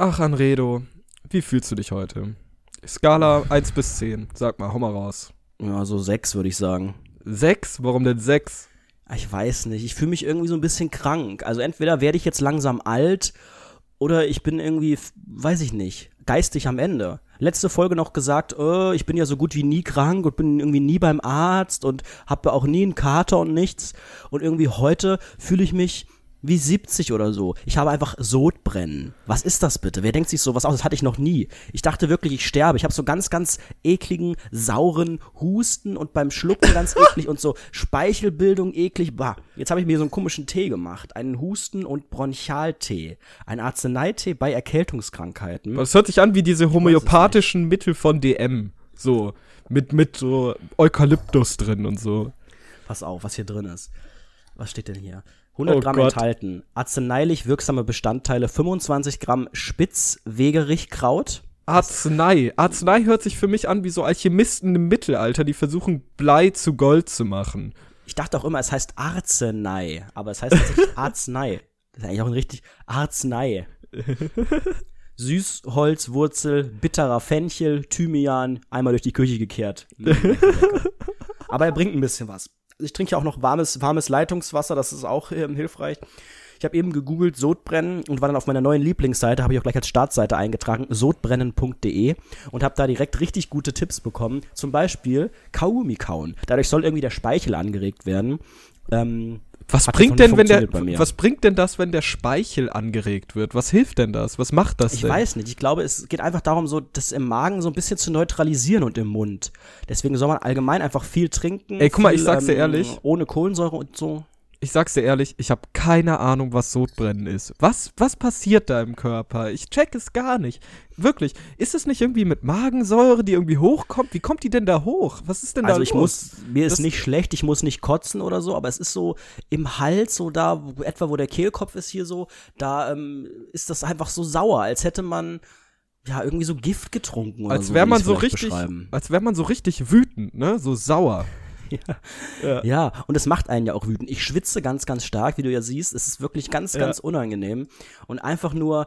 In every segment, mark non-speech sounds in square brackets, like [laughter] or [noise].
Ach, Anredo, wie fühlst du dich heute? Skala 1 bis 10. Sag mal, hau mal raus. Ja, so sechs würde ich sagen. 6? Warum denn 6? Ich weiß nicht. Ich fühle mich irgendwie so ein bisschen krank. Also entweder werde ich jetzt langsam alt oder ich bin irgendwie, weiß ich nicht, geistig am Ende. Letzte Folge noch gesagt, äh, ich bin ja so gut wie nie krank und bin irgendwie nie beim Arzt und habe auch nie einen Kater und nichts. Und irgendwie heute fühle ich mich wie 70 oder so. Ich habe einfach Sodbrennen. Was ist das bitte? Wer denkt sich sowas aus? Das hatte ich noch nie. Ich dachte wirklich, ich sterbe. Ich habe so ganz, ganz ekligen, sauren Husten und beim Schlucken ganz [laughs] eklig und so Speichelbildung eklig. Bah. Jetzt habe ich mir so einen komischen Tee gemacht. Einen Husten- und Bronchialtee. Ein Arzneitee bei Erkältungskrankheiten. Das hört sich an wie diese homöopathischen Mittel von DM. So, mit, mit so Eukalyptus drin und so. Pass auf, was hier drin ist. Was steht denn hier? 100 Oh Gramm Gott. enthalten. Arzneilich wirksame Bestandteile. 25 Gramm Spitzwegerichkraut. Arznei. Arznei hört sich für mich an wie so Alchemisten im Mittelalter, die versuchen, Blei zu Gold zu machen. Ich dachte auch immer, es heißt Arznei, aber es heißt tatsächlich [laughs] Arznei. Das ist eigentlich auch ein richtig Arznei. [laughs] Süßholzwurzel, bitterer Fenchel, Thymian, einmal durch die Küche gekehrt. [laughs] Aber er bringt ein bisschen was. Ich trinke ja auch noch warmes, warmes Leitungswasser, das ist auch ähm, hilfreich. Ich habe eben gegoogelt Sodbrennen und war dann auf meiner neuen Lieblingsseite, habe ich auch gleich als Startseite eingetragen, sodbrennen.de und habe da direkt richtig gute Tipps bekommen. Zum Beispiel Kaugummi kauen. Dadurch soll irgendwie der Speichel angeregt werden. Ähm, Was Hat bringt denn, wenn der, was bringt denn das, wenn der Speichel angeregt wird? Was hilft denn das? Was macht das ich denn? weiß nicht. Ich glaube, es geht einfach darum, so das im Magen so ein bisschen zu neutralisieren und im Mund. Deswegen soll man allgemein einfach viel trinken. Ey, guck mal, viel, ich sag's dir ehrlich. Ohne Kohlensäure und so. Ich sag's dir ehrlich, ich habe keine Ahnung, was Sodbrennen ist. Was, was passiert da im Körper? Ich check es gar nicht. Wirklich. Ist es nicht irgendwie mit Magensäure, die irgendwie hochkommt? Wie kommt die denn da hoch? Was ist denn da Also ich los? muss, mir ist Das- nicht schlecht, ich muss nicht kotzen oder so, aber es ist so im Hals, so da, wo, etwa wo der Kehlkopf ist hier so, da ähm, ist das einfach so sauer, als hätte man ja irgendwie so Gift getrunken oder als so. wäre will man so richtig, als wäre man so richtig wütend, ne? So sauer. [laughs] Ja, und es macht einen ja auch wütend. Ich schwitze ganz, ganz stark, wie du ja siehst. Es ist wirklich ganz, Ja. ganz unangenehm. Und einfach nur,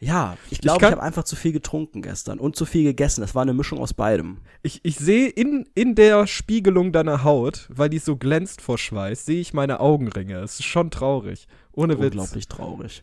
ja, ich glaube, ich, kann- habe einfach zu viel getrunken gestern und zu viel gegessen. Das war eine Mischung aus beidem. Ich, ich sehe in, in der Spiegelung deiner Haut, weil die so glänzt vor Schweiß, sehe ich meine Augenringe. Es ist schon traurig. Ohne Witz. Unglaublich traurig.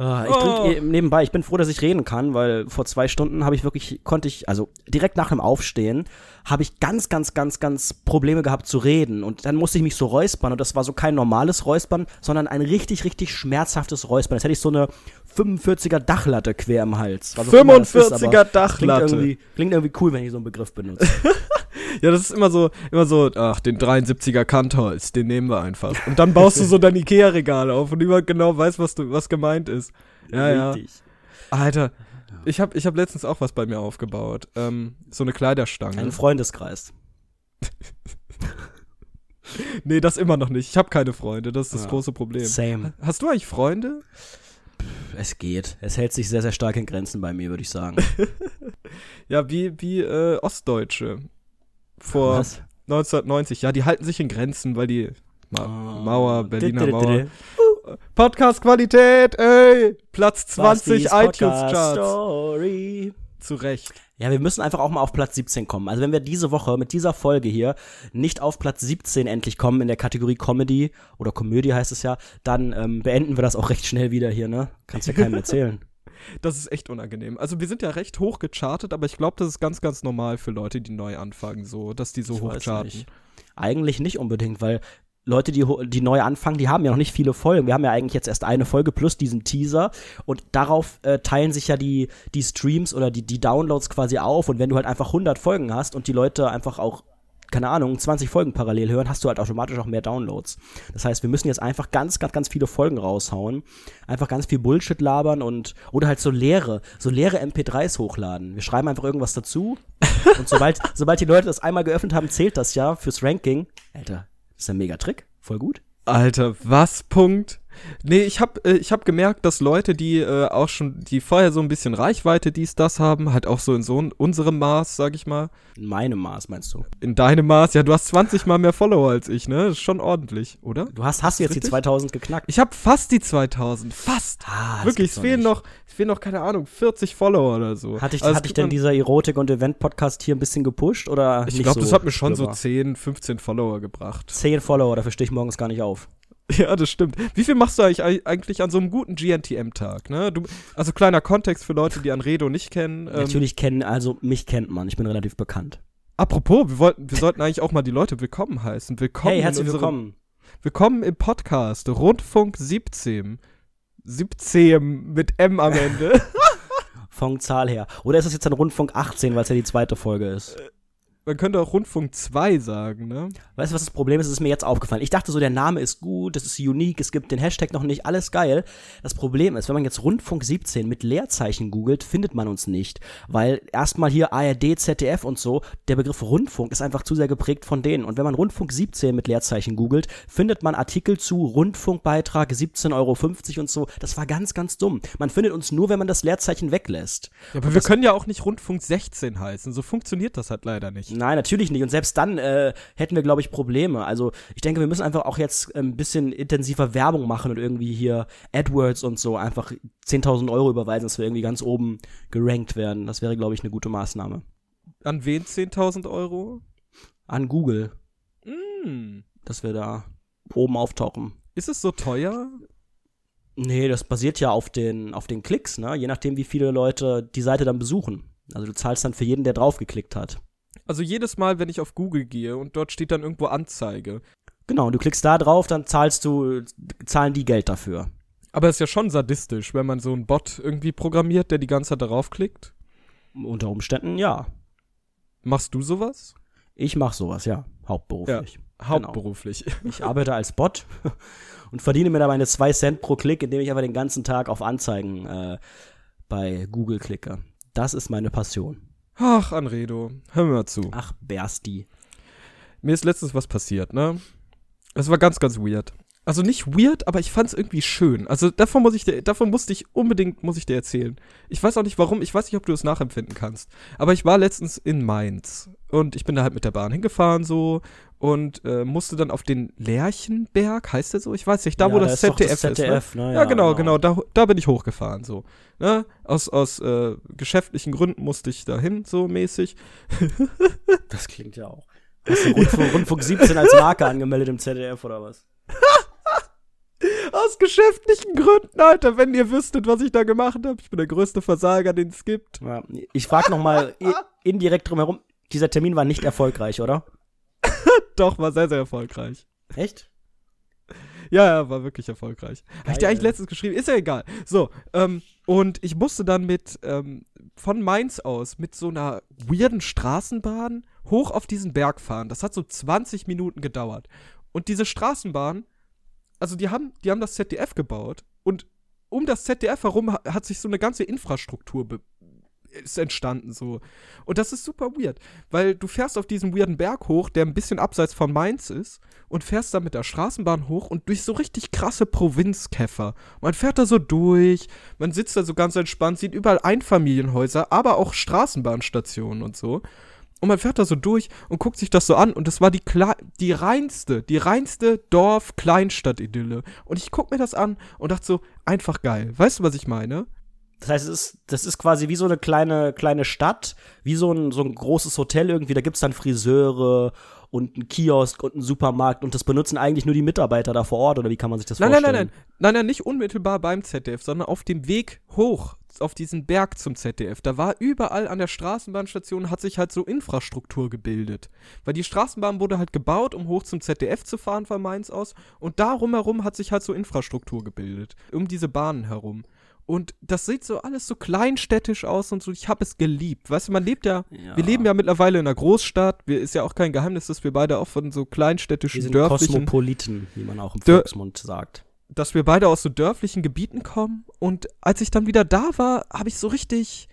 Ah, Ich Oh. trinke eh nebenbei, ich bin froh, dass ich reden kann, weil vor zwei Stunden habe ich wirklich, konnte ich, also direkt nach dem Aufstehen, habe ich ganz, ganz, ganz, ganz Probleme gehabt zu reden. Und dann musste ich mich so räuspern und das war so kein normales Räuspern, sondern ein richtig, richtig schmerzhaftes Räuspern. Jetzt hätte ich so eine 45er Dachlatte quer im Hals. Was auch immer das ist, 45er aber Dachlatte. Klingt irgendwie, klingt irgendwie cool, wenn ich so einen Begriff benutze. [laughs] Ja, das ist immer so, immer so, ach, den 73er Kantholz, den nehmen wir einfach. Und dann baust du so dein Ikea-Regal auf und niemand genau weiß, was du, was gemeint ist. Ja, ja. Richtig. Alter, ich habe ich hab letztens auch was bei mir aufgebaut. Ähm, so eine Kleiderstange. Ein Freundeskreis. [laughs] nee, das immer noch nicht. Ich habe keine Freunde, das ist das Ja. große Problem. Same. Hast du eigentlich Freunde? Es geht. Es hält sich sehr, sehr stark in Grenzen bei mir, würde ich sagen. [laughs] Ja, wie, wie äh, Ostdeutsche. Vor Was? 1990. Ja, die halten sich in Grenzen, weil die Ma Ah. Mauer, Berliner. Mauer. Podcast-Qualität, ey! Platz 20 Bastis iTunes-Charts. Zu Recht. Ja, wir müssen einfach auch mal auf Platz 17 kommen. Also wenn wir diese Woche mit dieser Folge hier nicht auf Platz 17 endlich kommen in der Kategorie Comedy oder Komödie heißt es ja, dann ähm, beenden wir das auch recht schnell wieder hier, ne? Kannst ja keinem [laughs] erzählen. Das ist echt unangenehm. Also wir sind ja recht hoch gechartet, aber ich glaube, das ist ganz, ganz normal für Leute, die neu anfangen, so, dass die so Ich hoch charten. nicht. Eigentlich nicht unbedingt, weil Leute, die, die neu anfangen, die haben ja noch nicht viele Folgen. Wir haben ja eigentlich jetzt erst eine Folge plus diesen Teaser und darauf äh, teilen sich ja die, die Streams oder die, die Downloads quasi auf und wenn du halt einfach 100 Folgen hast und die Leute einfach auch keine Ahnung, 20 Folgen parallel hören, hast du halt automatisch auch mehr Downloads. Das heißt, wir müssen jetzt einfach ganz, ganz, ganz viele Folgen raushauen. Einfach ganz viel Bullshit labern und, oder halt so leere, so leere MP3s hochladen. Wir schreiben einfach irgendwas dazu. [laughs] und sobald, sobald die Leute das einmal geöffnet haben, zählt das ja fürs Ranking. Alter, das ist ein mega Trick. Voll gut. Alter, was? Punkt? Nee, ich habe äh, ich hab gemerkt, dass Leute, die äh, auch schon, die vorher so ein bisschen Reichweite dies, das haben, halt auch so in so in unserem Maß, sag ich mal. In meinem Maß, meinst du? In deinem Maß, ja, du hast 20 mal mehr Follower als ich, ne? Das ist schon ordentlich, oder? Du hast, hast du jetzt die Richtig? 2000 geknackt. Ich habe fast die 2000, fast. Ah, Wirklich, es fehlen noch, es fehlen noch, keine Ahnung, 40 Follower oder so. Hatte ich, Also, hatte ich denn dieser Erotik- und Event-Podcast hier ein bisschen gepusht oder Ich glaube, so das hat mir schon spürbar? so 10, 15 Follower gebracht. 10 Follower, dafür stehe ich morgens gar nicht auf. Ja, das stimmt. Wie viel machst du eigentlich, eigentlich an so einem guten GNTM-Tag? Ne? Du, also kleiner Kontext für Leute, die Anredo nicht kennen. Ähm, Natürlich kennen, also mich kennt man, ich bin relativ bekannt. Apropos, wir, wollten, wir sollten eigentlich auch mal die Leute willkommen heißen. Willkommen hey, herzlich in unserem, willkommen. Willkommen im Podcast Rundfunk 17. 17 mit M am Ende. [laughs] Von Zahl her. Oder ist das jetzt ein Rundfunk 18, weil es ja die zweite Folge ist? Man könnte auch Rundfunk 2 sagen, ne? Weißt du, was das Problem ist? Es ist mir jetzt aufgefallen. Ich dachte so, der Name ist gut, das ist unique, es gibt den Hashtag noch nicht, alles geil. Das Problem ist, wenn man jetzt Rundfunk 17 mit Leerzeichen googelt, findet man uns nicht. Weil erstmal hier ARD, ZDF und so, der Begriff Rundfunk ist einfach zu sehr geprägt von denen. Und wenn man Rundfunk 17 mit Leerzeichen googelt, findet man Artikel zu Rundfunkbeitrag 17,50 Euro und so. Das war ganz, ganz dumm. Man findet uns nur, wenn man das Leerzeichen weglässt. Ja, aber wir können ja auch nicht Rundfunk 16 heißen. So funktioniert das halt leider nicht. Nein, natürlich nicht. Und selbst dann äh, hätten wir, glaube ich, Probleme. Also ich denke, wir müssen einfach auch jetzt ein bisschen intensiver Werbung machen und irgendwie hier AdWords und so einfach 10.000 Euro überweisen, dass wir irgendwie ganz oben gerankt werden. Das wäre, glaube ich, eine gute Maßnahme. An wen 10.000 Euro? An Google, Hm. dass wir da oben auftauchen. Ist es so teuer? Nee, das basiert ja auf den, auf den Klicks, ne? Je nachdem, wie viele Leute die Seite dann besuchen. Also du zahlst dann für jeden, der draufgeklickt hat. Also jedes Mal, wenn ich auf Google gehe und dort steht dann irgendwo Anzeige. Genau, du klickst da drauf, dann zahlst du, zahlen die Geld dafür. Aber es ist ja schon sadistisch, wenn man so einen Bot irgendwie programmiert, der die ganze Zeit darauf klickt. Unter Umständen, ja. Machst du sowas? Ich mache sowas, ja, hauptberuflich. Hauptberuflich. [laughs] Ich arbeite als Bot [laughs] und verdiene mir da meine zwei Cent pro Klick, indem ich einfach den ganzen Tag auf Anzeigen äh, bei Google klicke. Das ist meine Passion. Ach, Anredo, hör mir mal zu. Ach, Bersti. Mir ist letztens was passiert, ne? Es war ganz, ganz weird. Also nicht weird, aber ich fand es irgendwie schön. Also davon muss ich dir, davon musste ich unbedingt, muss ich dir erzählen. Ich weiß auch nicht warum, ich weiß nicht, ob du es nachempfinden kannst. Aber ich war letztens in Mainz und ich bin da halt mit der Bahn hingefahren so und äh, musste dann auf den Lerchenberg, heißt der so? Ich weiß nicht, da Ja, wo da das ist ZDF, das ZDF, ist. Ne? ne? Ja, genau, genau, da, da bin ich hochgefahren so. Ne? Aus, aus äh, geschäftlichen Gründen musste ich dahin so mäßig. [laughs] Das klingt ja auch. Hast du Rundfunk, Rundfunk 17 als Marke angemeldet im ZDF oder was? Aus geschäftlichen Gründen, Alter, wenn ihr wüsstet, was ich da gemacht habe. Ich bin der größte Versager, den es gibt. Ja, ich frage nochmal [laughs] indirekt drumherum. Dieser Termin war nicht erfolgreich, oder? [laughs] Doch, war sehr, sehr erfolgreich. Echt? Ja, ja, war wirklich erfolgreich. Habe ich dir eigentlich letztens geschrieben? Ist ja egal. So, ähm, und ich musste dann mit, ähm, von Mainz aus, mit so einer weirden Straßenbahn hoch auf diesen Berg fahren. Das hat so 20 Minuten gedauert. Und diese Straßenbahn, also die haben, die haben das ZDF gebaut und um das ZDF herum ha- hat sich so eine ganze Infrastruktur ist entstanden so. Und das ist super weird, weil du fährst auf diesen weirden Berg hoch, der ein bisschen abseits von Mainz ist und fährst da mit der Straßenbahn hoch und durch so richtig krasse Provinzkäfer. Man fährt da so durch, man sitzt da so ganz entspannt, sieht überall Einfamilienhäuser, aber auch Straßenbahnstationen und so. Und man fährt da so durch und guckt sich das so an und das war die, Kle die reinste, die reinste Dorf-Kleinstadt-Idylle. Und ich guck mir das an und dachte so, einfach geil. Weißt du, was ich meine? Das heißt, es ist, das ist quasi wie so eine kleine, kleine Stadt, wie so ein, so ein großes Hotel irgendwie. Da gibt's dann Friseure und einen Kiosk und einen Supermarkt und das benutzen eigentlich nur die Mitarbeiter da vor Ort oder wie kann man sich das Nein, nein, vorstellen? nein, nein. Nein, nein, nicht unmittelbar beim ZDF, sondern auf dem Weg hoch auf diesen Berg zum ZDF. Da war überall an der Straßenbahnstation hat sich halt so Infrastruktur gebildet. Weil die Straßenbahn wurde halt gebaut, um hoch zum ZDF zu fahren von Mainz aus. Und darum herum hat sich halt so Infrastruktur gebildet. Um diese Bahnen herum. Und das sieht so alles so kleinstädtisch aus und so. Ich habe es geliebt. Weißt du, man lebt ja, Ja. wir leben ja mittlerweile in einer Großstadt. Wir, ist ja auch kein Geheimnis, dass wir beide auch von so Wir kleinstädtischen, sind dörflichen Kosmopoliten, wie man auch im Volksmund sagt. Dass wir beide aus so dörflichen Gebieten kommen. Und als ich dann wieder da war, habe ich so richtig,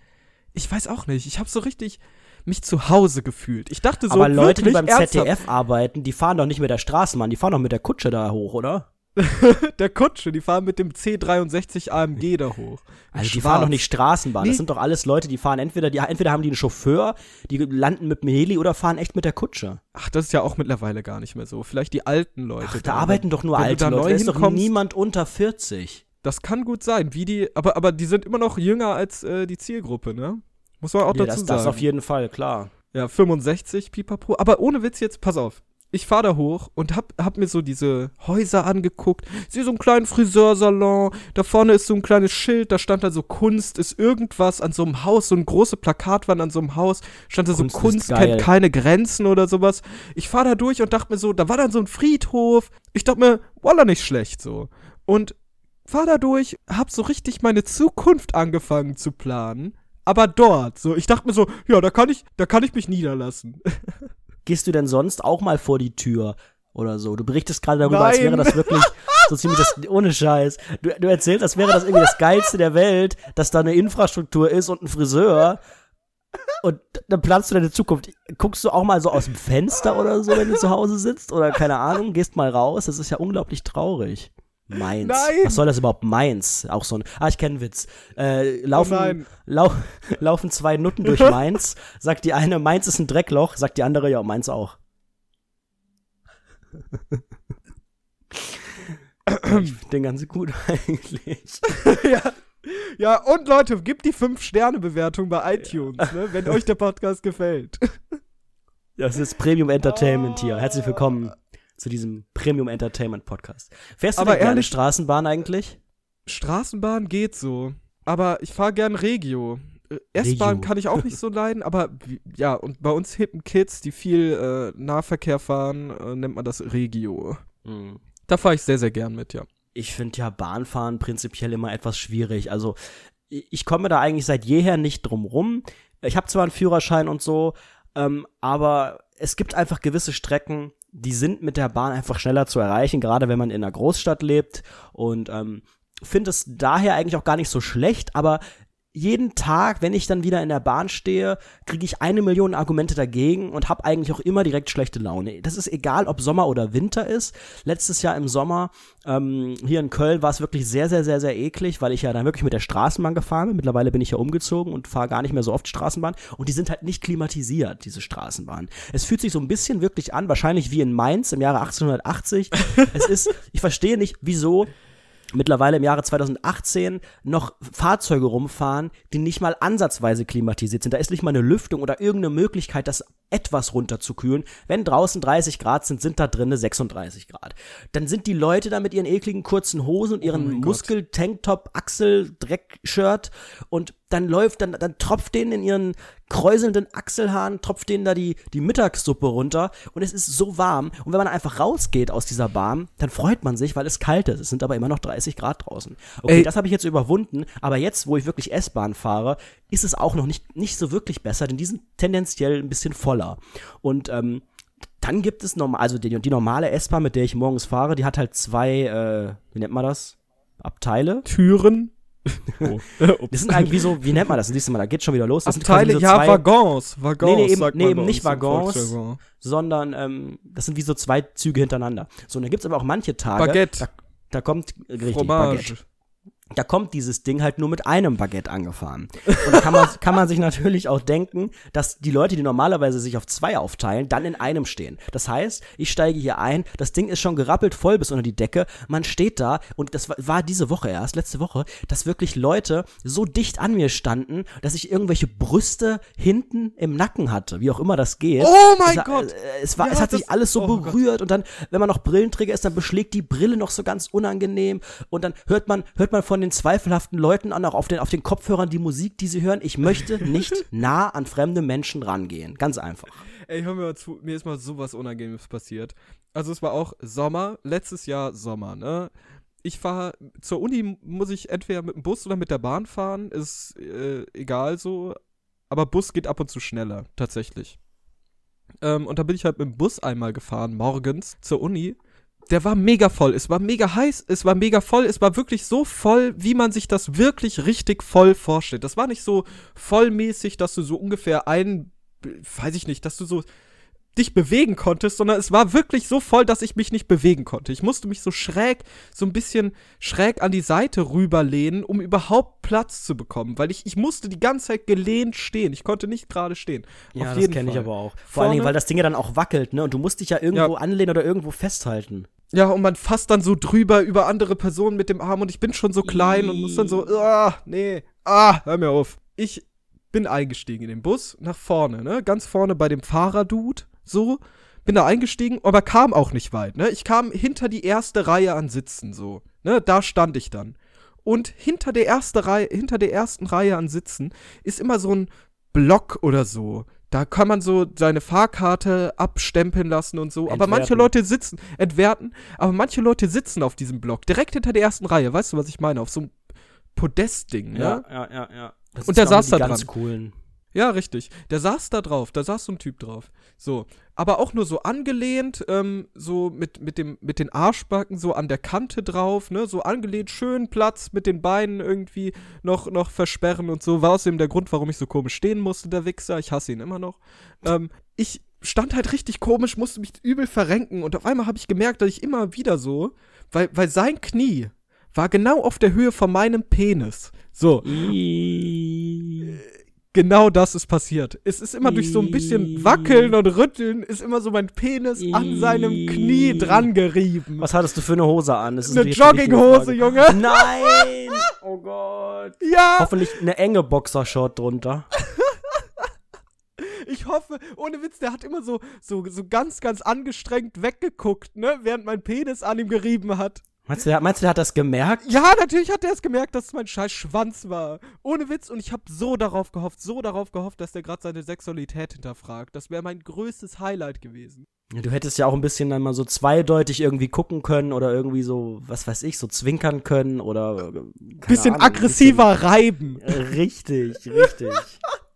ich weiß auch nicht, ich habe so richtig mich zu Hause gefühlt. Ich dachte so, Aber Leute, die beim ZDF arbeiten, die fahren doch nicht mit der Straßenbahn, die fahren doch mit der Kutsche da hoch, oder? [laughs] der Kutsche, die fahren mit dem C63 AMG da hoch. Also die fahren doch nicht Straßenbahn. Nee. Das sind doch alles Leute, die fahren entweder, die, entweder haben die einen Chauffeur, die landen mit dem Heli oder fahren echt mit der Kutsche. Ach, das ist ja auch mittlerweile gar nicht mehr so. Vielleicht die alten Leute. Ach, da, da arbeiten doch nur alte Leute. Da ist doch niemand unter 40. Das kann gut sein, wie die, aber, aber die sind immer noch jünger als äh, die Zielgruppe, ne? Muss man auch ja, dazu das, sagen. Das auf jeden Fall, klar. Ja, 65 Pipapo. Aber ohne Witz jetzt, pass auf ich fahre da hoch und hab, hab mir so diese Häuser angeguckt. Sehe so einen kleinen Friseursalon. Da vorne ist so ein kleines Schild. Da stand da so Kunst ist irgendwas an so einem Haus. So eine große Plakatwand an so einem Haus. Stand da so Kunst, Kunst kennt keine Grenzen oder sowas. Ich fahre da durch und dachte mir so, da war dann so ein Friedhof. Ich dachte mir, voila, nicht schlecht so. Und fahr da durch, hab so richtig meine Zukunft angefangen zu planen. Aber dort, so, ich dachte mir so, ja, da kann ich, da kann ich mich niederlassen. [laughs] gehst du denn sonst auch mal vor die Tür oder so? Du berichtest gerade darüber, Nein. als wäre das wirklich so ziemlich das, ohne Scheiß. Du, du erzählst, als wäre das irgendwie das Geilste der Welt, dass da eine Infrastruktur ist und ein Friseur. Und dann planst du deine Zukunft. Guckst du auch mal so aus dem Fenster oder so, wenn du zu Hause sitzt? Oder keine Ahnung, gehst mal raus. Das ist ja unglaublich traurig. Mainz. Nein. Was soll das überhaupt? Mainz. Auch so ein. Ah, ich kenne einen Witz. Äh, laufen, oh lau [laughs] laufen zwei Nutten durch [laughs] Mainz. sagt die eine, Mainz ist ein Dreckloch. Sagt die andere, ja, Mainz auch. ich finde den ganz gut [laughs] eigentlich. ja. Ja, und Leute, gebt die 5-Sterne-Bewertung bei iTunes, ne, wenn euch der Podcast gefällt. Das ist Premium Entertainment hier. Herzlich willkommen zu diesem Premium Entertainment Podcast. Fährst du aber denn gerne Straßenbahn eigentlich? Straßenbahn geht so, aber ich fahre gern Regio. Äh, S-Bahn kann ich auch nicht so [laughs] leiden, aber ja, und bei uns hippen Kids, die viel äh, Nahverkehr fahren, äh, nennt man das Regio. Mhm. Da fahre ich sehr, sehr gern mit, ja. Ich finde ja Bahnfahren prinzipiell immer etwas schwierig. Also ich komme da eigentlich seit jeher nicht drum rum. Ich habe zwar einen Führerschein und so, ähm, aber es gibt einfach gewisse Strecken, die sind mit der Bahn einfach schneller zu erreichen, gerade wenn man in einer Großstadt lebt. Und ähm, finde es daher eigentlich auch gar nicht so schlecht, aber jeden Tag, wenn ich dann wieder in der Bahn stehe, kriege ich eine Million Argumente dagegen und habe eigentlich auch immer direkt schlechte Laune. Das ist egal, ob Sommer oder Winter ist. Letztes Jahr im Sommer ähm, hier in Köln war es wirklich sehr, sehr, sehr, sehr eklig, weil ich ja dann wirklich mit der Straßenbahn gefahren bin. Mittlerweile bin ich ja umgezogen und fahre gar nicht mehr so oft Straßenbahn. Und die sind halt nicht klimatisiert, diese Straßenbahn. Es fühlt sich so ein bisschen wirklich an, wahrscheinlich wie in Mainz im Jahre 1880. es ist, ich verstehe nicht, wieso mittlerweile im Jahre 2018 noch Fahrzeuge rumfahren, die nicht mal ansatzweise klimatisiert sind. Da ist nicht mal eine Lüftung oder irgendeine Möglichkeit, das etwas runterzukühlen. Wenn draußen 30 Grad sind, sind da drinnen 36 Grad. Dann sind die Leute da mit ihren ekligen kurzen Hosen und ihren oh Muskel-Tanktop, Achsel-Dreckshirt und dann läuft, dann, dann tropft denen in ihren kräuselnden Achselhaaren, tropft denen da die, die Mittagssuppe runter und es ist so warm. Und wenn man einfach rausgeht aus dieser Bahn, dann freut man sich, weil es kalt ist. Es sind aber immer noch 30 Grad draußen. Okay, Ey. das habe ich jetzt überwunden, aber jetzt, wo ich wirklich S-Bahn fahre, ist es auch noch nicht, nicht so wirklich besser, denn die sind tendenziell ein bisschen voller. Und ähm, dann gibt es normal, also die, die normale S-Bahn, mit der ich morgens fahre, die hat halt zwei, äh, wie nennt man das? Abteile? Türen? Oh. [laughs] das sind eigentlich wie so, wie nennt man das? Siehst du mal, da geht schon wieder los. Das Abteile, so ja, Waggons. Waggons. Nee, nee, eben, nee, eben nicht Waggons, sondern ähm, das sind wie so zwei Züge hintereinander. So, und dann gibt es aber auch manche Tage. Baguette. Da, da kommt, richtig, Fromage. Baguette da kommt dieses Ding halt nur mit einem Baguette angefahren. Und da kann man, kann man sich natürlich auch denken, dass die Leute, die normalerweise sich auf zwei aufteilen, dann in einem stehen. Das heißt, ich steige hier ein, das Ding ist schon gerappelt voll bis unter die Decke, man steht da und das war diese Woche erst, letzte Woche, dass wirklich Leute so dicht an mir standen, dass ich irgendwelche Brüste hinten im Nacken hatte, wie auch immer das geht. Oh mein es, Gott! Äh, es, war, ja, es hat sich alles so oh berührt Gott. und dann, wenn man noch Brillenträger ist, dann beschlägt die Brille noch so ganz unangenehm und dann hört man, hört man von von den zweifelhaften Leuten an, auch auf den, auf den Kopfhörern die Musik, die sie hören. Ich möchte [laughs] nicht nah an fremde Menschen rangehen. Ganz einfach. Ey, hör mir mal zu, mir ist mal sowas Unangenehmes passiert. Also es war auch Sommer, letztes Jahr Sommer, ne? Ich fahre zur Uni, muss ich entweder mit dem Bus oder mit der Bahn fahren, ist äh, egal so. Aber Bus geht ab und zu schneller, tatsächlich. Ähm, und da bin ich halt mit dem Bus einmal gefahren, morgens zur Uni der war mega voll. Es war mega heiß, es war mega voll, es war wirklich so voll, wie man sich das wirklich richtig voll vorstellt. Das war nicht so vollmäßig, dass du so ungefähr ein, weiß ich nicht, dass du so dich bewegen konntest, sondern es war wirklich so voll, dass ich mich nicht bewegen konnte. Ich musste mich so schräg, so ein bisschen schräg an die Seite rüberlehnen, um überhaupt Platz zu bekommen, weil ich, ich musste die ganze Zeit gelehnt stehen. Ich konnte nicht gerade stehen. Ja, das kenne ich aber auch. Vor Vorne, allen Dingen, weil das Ding ja dann auch wackelt, ne? Und du musst dich ja irgendwo ja. anlehnen oder irgendwo festhalten. Ja, und man fasst dann so drüber über andere Personen mit dem Arm und ich bin schon so klein und muss dann so, ah, nee, ah, hör mir auf. Ich bin eingestiegen in den Bus nach vorne, ne? Ganz vorne bei dem Fahrerdude, so. Bin da eingestiegen, aber kam auch nicht weit, ne? Ich kam hinter die erste Reihe an Sitzen, so. Ne? Da stand ich dann. Und hinter der, erste Reihe, hinter der ersten Reihe an Sitzen ist immer so ein Block oder so. Da kann man so seine Fahrkarte abstempeln lassen und so. Entwerten. Aber manche Leute sitzen, entwerten, aber manche Leute sitzen auf diesem Block, direkt hinter der ersten Reihe. Weißt du, was ich meine? Auf so einem Podestding, ne? Ja, ja, ja, ja. Das und der saß da ganz dran. Coolen. Ja, richtig. Der saß da drauf, da saß so ein Typ drauf. So. Aber auch nur so angelehnt, ähm, so mit, mit, dem, mit den Arschbacken so an der Kante drauf, ne? So angelehnt, schön Platz mit den Beinen irgendwie noch, noch versperren und so. War außerdem der Grund, warum ich so komisch stehen musste, der Wichser. Ich hasse ihn immer noch. Ähm, ich stand halt richtig komisch, musste mich übel verrenken und auf einmal habe ich gemerkt, dass ich immer wieder so, weil, weil sein Knie war genau auf der Höhe von meinem Penis. So. Genau das ist passiert. Es ist immer durch so ein bisschen Wackeln und Rütteln, ist immer so mein Penis an seinem Knie dran gerieben. Was hattest du für eine Hose an? eine Jogginghose, Junge. Nein! [laughs] Oh Gott. Ja. Hoffentlich eine enge Boxershort drunter. [laughs] Ich hoffe, ohne Witz, der hat immer so, so, so ganz, ganz angestrengt weggeguckt, ne, während mein Penis an ihm gerieben hat. Meinst du, meinst du, der hat das gemerkt? Ja, natürlich hat er es gemerkt, dass es mein scheiß Schwanz war. Ohne Witz. Und ich habe so darauf gehofft, so darauf gehofft, dass der gerade seine Sexualität hinterfragt. Das wäre mein größtes Highlight gewesen. Du hättest ja auch ein bisschen dann mal so zweideutig irgendwie gucken können oder irgendwie so, was weiß ich, so zwinkern können oder. Bisschen Ahnung, aggressiver bisschen, reiben. Richtig, richtig. [laughs]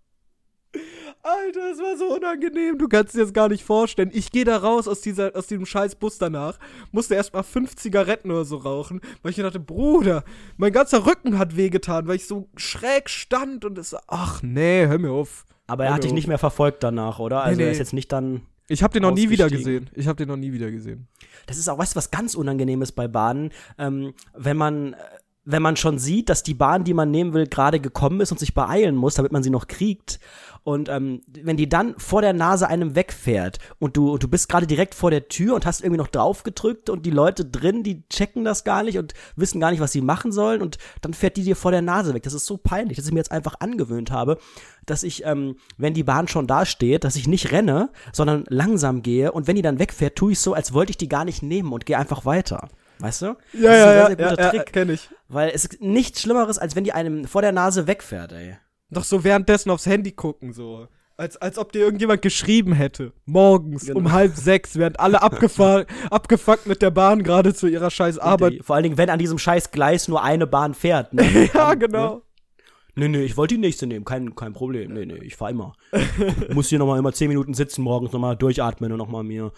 Alter, es war so unangenehm. Du kannst dir das gar nicht vorstellen. Ich gehe da raus aus, dieser, aus diesem scheiß Bus danach, musste erstmal fünf Zigaretten oder so rauchen, weil ich dachte, Bruder, mein ganzer Rücken hat wehgetan, weil ich so schräg stand und es, ach nee, hör mir auf. Aber er hat dich nicht mehr verfolgt danach, oder? Also nee, nee. er ist jetzt nicht dann. Ich habe den noch nie wieder gesehen. Ich habe den noch nie wieder gesehen. Das ist auch, weißt du, was ganz unangenehm ist bei Bahnen, ähm, wenn man wenn man schon sieht, dass die Bahn, die man nehmen will, gerade gekommen ist und sich beeilen muss, damit man sie noch kriegt und ähm, wenn die dann vor der Nase einem wegfährt und du, du bist gerade direkt vor der Tür und hast irgendwie noch drauf gedrückt und die Leute drin, die checken das gar nicht und wissen gar nicht, was sie machen sollen und dann fährt die dir vor der Nase weg. Das ist so peinlich, dass ich mir jetzt einfach angewöhnt habe, dass ich, ähm, wenn die Bahn schon da steht, dass ich nicht renne, sondern langsam gehe und wenn die dann wegfährt, tue ich so, als wollte ich die gar nicht nehmen und gehe einfach weiter. Weißt du? Ja, das ja, ist ein sehr, ja, sehr guter ja, Trick. Ja, kenn ich. Weil es ist nichts Schlimmeres, als wenn die einem vor der Nase wegfährt, ey. Doch so währenddessen aufs Handy gucken, so. Als, als ob dir irgendjemand geschrieben hätte. Morgens genau. um halb sechs, während alle [laughs] abgefuckt mit der Bahn gerade zu ihrer scheiß Arbeit. Vor allen Dingen, wenn an diesem scheiß Gleis nur eine Bahn fährt. Ne? [laughs] ja, Dann, genau. Ne? Nee, nee, ich wollte die nächste nehmen, kein, kein Problem. Nee, nee, ich fahr immer. [laughs] Muss hier nochmal immer zehn Minuten sitzen, morgens nochmal durchatmen und nochmal mir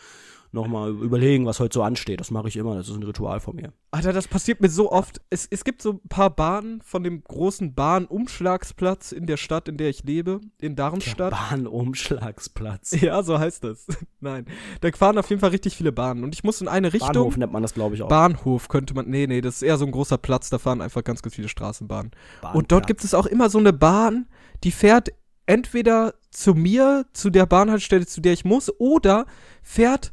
nochmal überlegen, was heute so ansteht. Das mache ich immer, das ist ein Ritual von mir. Alter, das passiert mir so oft. Es, es gibt so ein paar Bahnen von dem großen Bahnumschlagsplatz in der Stadt, in der ich lebe, in Darmstadt. Der Bahnumschlagsplatz. [laughs] Ja, so heißt das. [laughs] Nein. Da fahren auf jeden Fall richtig viele Bahnen. Und ich muss in eine Richtung. Bahnhof nennt man das, glaube ich, auch. Bahnhof könnte man. Nee, nee, das ist eher so ein großer Platz, da fahren einfach ganz, ganz viele Straßenbahnen. Bahnplatz. Und dort gibt es auch immer so eine Bahn, die fährt entweder zu mir, zu der Bahnhaltestelle, zu der ich muss, oder fährt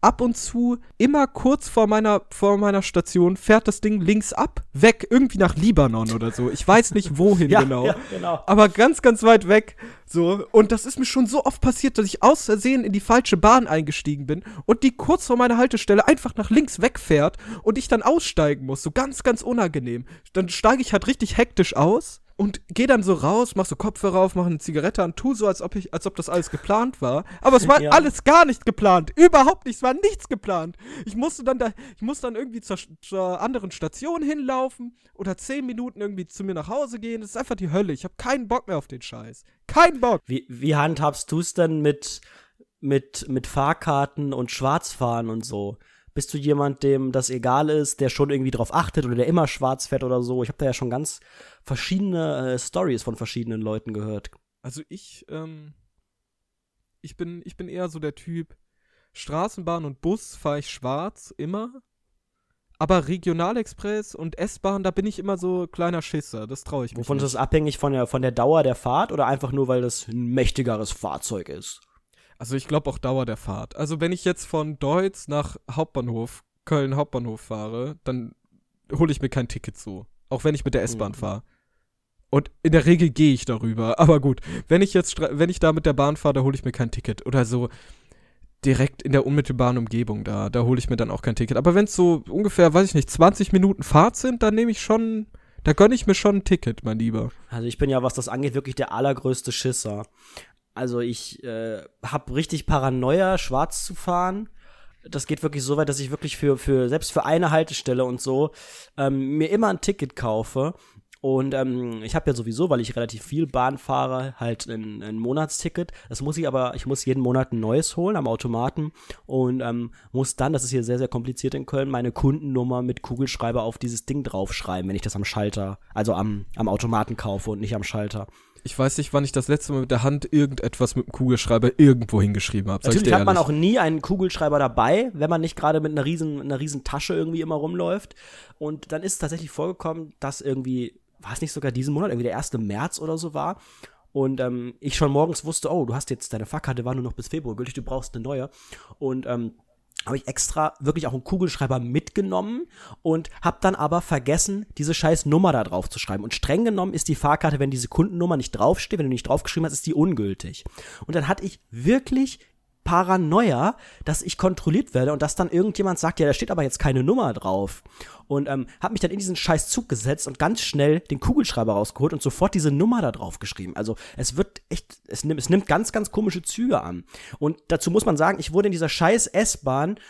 ab und zu, immer kurz vor meiner, vor meiner Station, fährt das Ding links ab, weg, irgendwie nach Libanon oder so. Ich weiß nicht [laughs] wohin ja, genau, ja, genau. Aber ganz, ganz weit weg. So. Und das ist mir schon so oft passiert, dass ich aus Versehen in die falsche Bahn eingestiegen bin und die kurz vor meiner Haltestelle einfach nach links wegfährt und ich dann aussteigen muss. So ganz, ganz unangenehm. Dann steige ich halt richtig hektisch aus und geh dann so raus, mach so Kopfhörer auf, mach eine Zigarette an, tu so, als ob ich, als ob das alles geplant war. Aber es war ja. alles gar nicht geplant. Überhaupt nicht. Es war nichts geplant. Ich musste dann da, ich musste dann irgendwie zur, zur anderen Station hinlaufen oder zehn Minuten irgendwie zu mir nach Hause gehen. Das ist einfach die Hölle. Ich habe keinen Bock mehr auf den Scheiß. Kein Bock. Wie, wie handhabst du es denn mit, mit, mit Fahrkarten und Schwarzfahren und so? Bist du jemand, dem das egal ist, der schon irgendwie drauf achtet oder der immer schwarz fährt oder so? Ich habe da ja schon ganz verschiedene äh, Stories von verschiedenen Leuten gehört. Also ich, ähm, Ich bin, ich bin eher so der Typ Straßenbahn und Bus fahre ich schwarz, immer. Aber Regionalexpress und S-Bahn, da bin ich immer so kleiner Schisser. Das traue ich mich Wovon ist nicht. das abhängig von der, von der Dauer der Fahrt oder einfach nur, weil das ein mächtigeres Fahrzeug ist? Also ich glaube auch Dauer der Fahrt. Also wenn ich jetzt von Deutz nach Hauptbahnhof, Köln Hauptbahnhof fahre, dann hole ich mir kein Ticket so. Auch wenn ich mit der S-Bahn Mhm. fahre. Und in der Regel gehe ich darüber. [laughs] Aber gut, wenn ich jetzt, wenn ich da mit der Bahn fahre, da hole ich mir kein Ticket. Oder so direkt in der unmittelbaren Umgebung da, da hole ich mir dann auch kein Ticket. Aber wenn es so ungefähr, weiß ich nicht, 20 Minuten Fahrt sind, dann nehme ich schon, da gönne ich mir schon ein Ticket, mein Lieber. Also ich bin ja, was das angeht, wirklich der allergrößte Schisser. Also ich äh, habe richtig Paranoia, schwarz zu fahren. Das geht wirklich so weit, dass ich wirklich für, für selbst für eine Haltestelle und so ähm, mir immer ein Ticket kaufe. Und ähm, ich habe ja sowieso, weil ich relativ viel Bahn fahre, halt ein, ein Monatsticket. Das muss ich aber, ich muss jeden Monat ein neues holen am Automaten und ähm, muss dann, das ist hier sehr, sehr kompliziert in Köln, meine Kundennummer mit Kugelschreiber auf dieses Ding draufschreiben, wenn ich das am Schalter, also am, am Automaten kaufe und nicht am Schalter. Ich weiß nicht, wann ich das letzte Mal mit der Hand irgendetwas mit dem Kugelschreiber irgendwo hingeschrieben habe. Natürlich hat man auch nie einen Kugelschreiber dabei, wenn man nicht gerade mit einer riesen, einer riesen Tasche irgendwie immer rumläuft. Und dann ist es tatsächlich vorgekommen, dass irgendwie, war es nicht sogar diesen Monat, irgendwie der 1. März oder so war. Und ähm, ich schon morgens wusste, oh, du hast jetzt deine Fahrkarte, war nur noch bis Februar gültig, du brauchst eine neue. Und ähm, habe ich extra wirklich auch einen Kugelschreiber mitgenommen und habe dann aber vergessen, diese scheiß Nummer da drauf zu schreiben. Und streng genommen ist die Fahrkarte, wenn diese Kundennummer nicht draufsteht, wenn du nicht draufgeschrieben hast, ist die ungültig. Und dann hatte ich wirklich Paranoia, dass ich kontrolliert werde und dass dann irgendjemand sagt, ja, da steht aber jetzt keine Nummer drauf. Und ähm, habe mich dann in diesen scheiß Zug gesetzt und ganz schnell den Kugelschreiber rausgeholt und sofort diese Nummer da drauf geschrieben. Also es wird echt, es nimmt, es nimmt ganz, ganz komische Züge an. Und dazu muss man sagen, ich wurde in dieser scheiß S-Bahn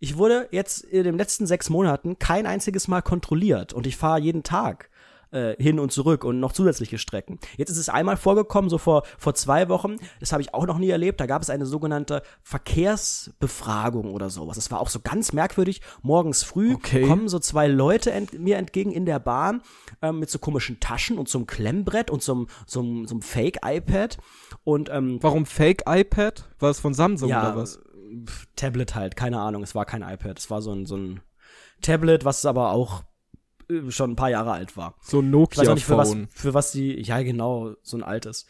ich wurde jetzt in den letzten sechs Monaten kein einziges Mal kontrolliert und ich fahre jeden Tag äh, hin und zurück und noch zusätzliche Strecken. Jetzt ist es einmal vorgekommen, so vor, vor zwei Wochen, das habe ich auch noch nie erlebt, da gab es eine sogenannte Verkehrsbefragung oder sowas. Das war auch so ganz merkwürdig. Morgens früh Okay. kommen so zwei Leute ent mir entgegen in der Bahn ähm, mit so komischen Taschen und so einem Klemmbrett und so einem, so einem, so einem Fake-iPad und ähm, Warum Fake iPad? War es von Samsung ja, oder was? Tablet halt, keine Ahnung, es war kein iPad, es war so ein, so ein Tablet, was aber auch schon ein paar Jahre alt war. So ein Ich weiß auch nicht, für was, Nokia-Phone. für was die, ja genau, so ein altes.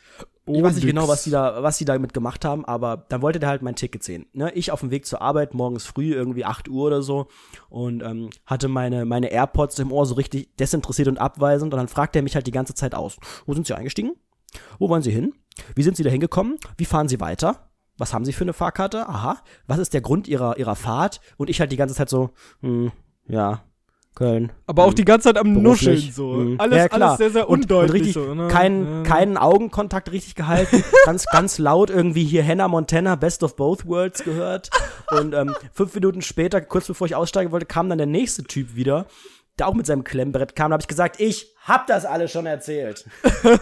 Ich weiß nicht Onyx. genau, was die da, was die damit gemacht haben, aber dann wollte der halt mein Ticket sehen. Ne? Ich auf dem Weg zur Arbeit, morgens früh, irgendwie 8 Uhr oder so, und ähm, hatte meine, meine AirPods im Ohr so richtig desinteressiert und abweisend, und dann fragt er mich halt die ganze Zeit aus. Wo sind Sie eingestiegen? Wo wollen Sie hin? Wie sind Sie da hingekommen? Wie fahren Sie weiter? Was haben Sie für eine Fahrkarte? Aha. Was ist der Grund Ihrer, Ihrer Fahrt? Und ich halt die ganze Zeit so, hm, ja, Köln. Aber auch die ganze Zeit am beruflich. Nuscheln so. Mhm. Alles, Ja, klar. alles sehr, sehr und, undeutlich. und richtig so, ne? keinen, Ja. keinen Augenkontakt richtig gehalten, [laughs] ganz, ganz laut irgendwie hier Hannah Montana, Best of Both Worlds gehört. Und ähm, fünf Minuten später, kurz bevor ich aussteigen wollte, kam dann der nächste Typ wieder, der auch mit seinem Klemmbrett kam. Da habe ich gesagt, ich hab das alles schon erzählt.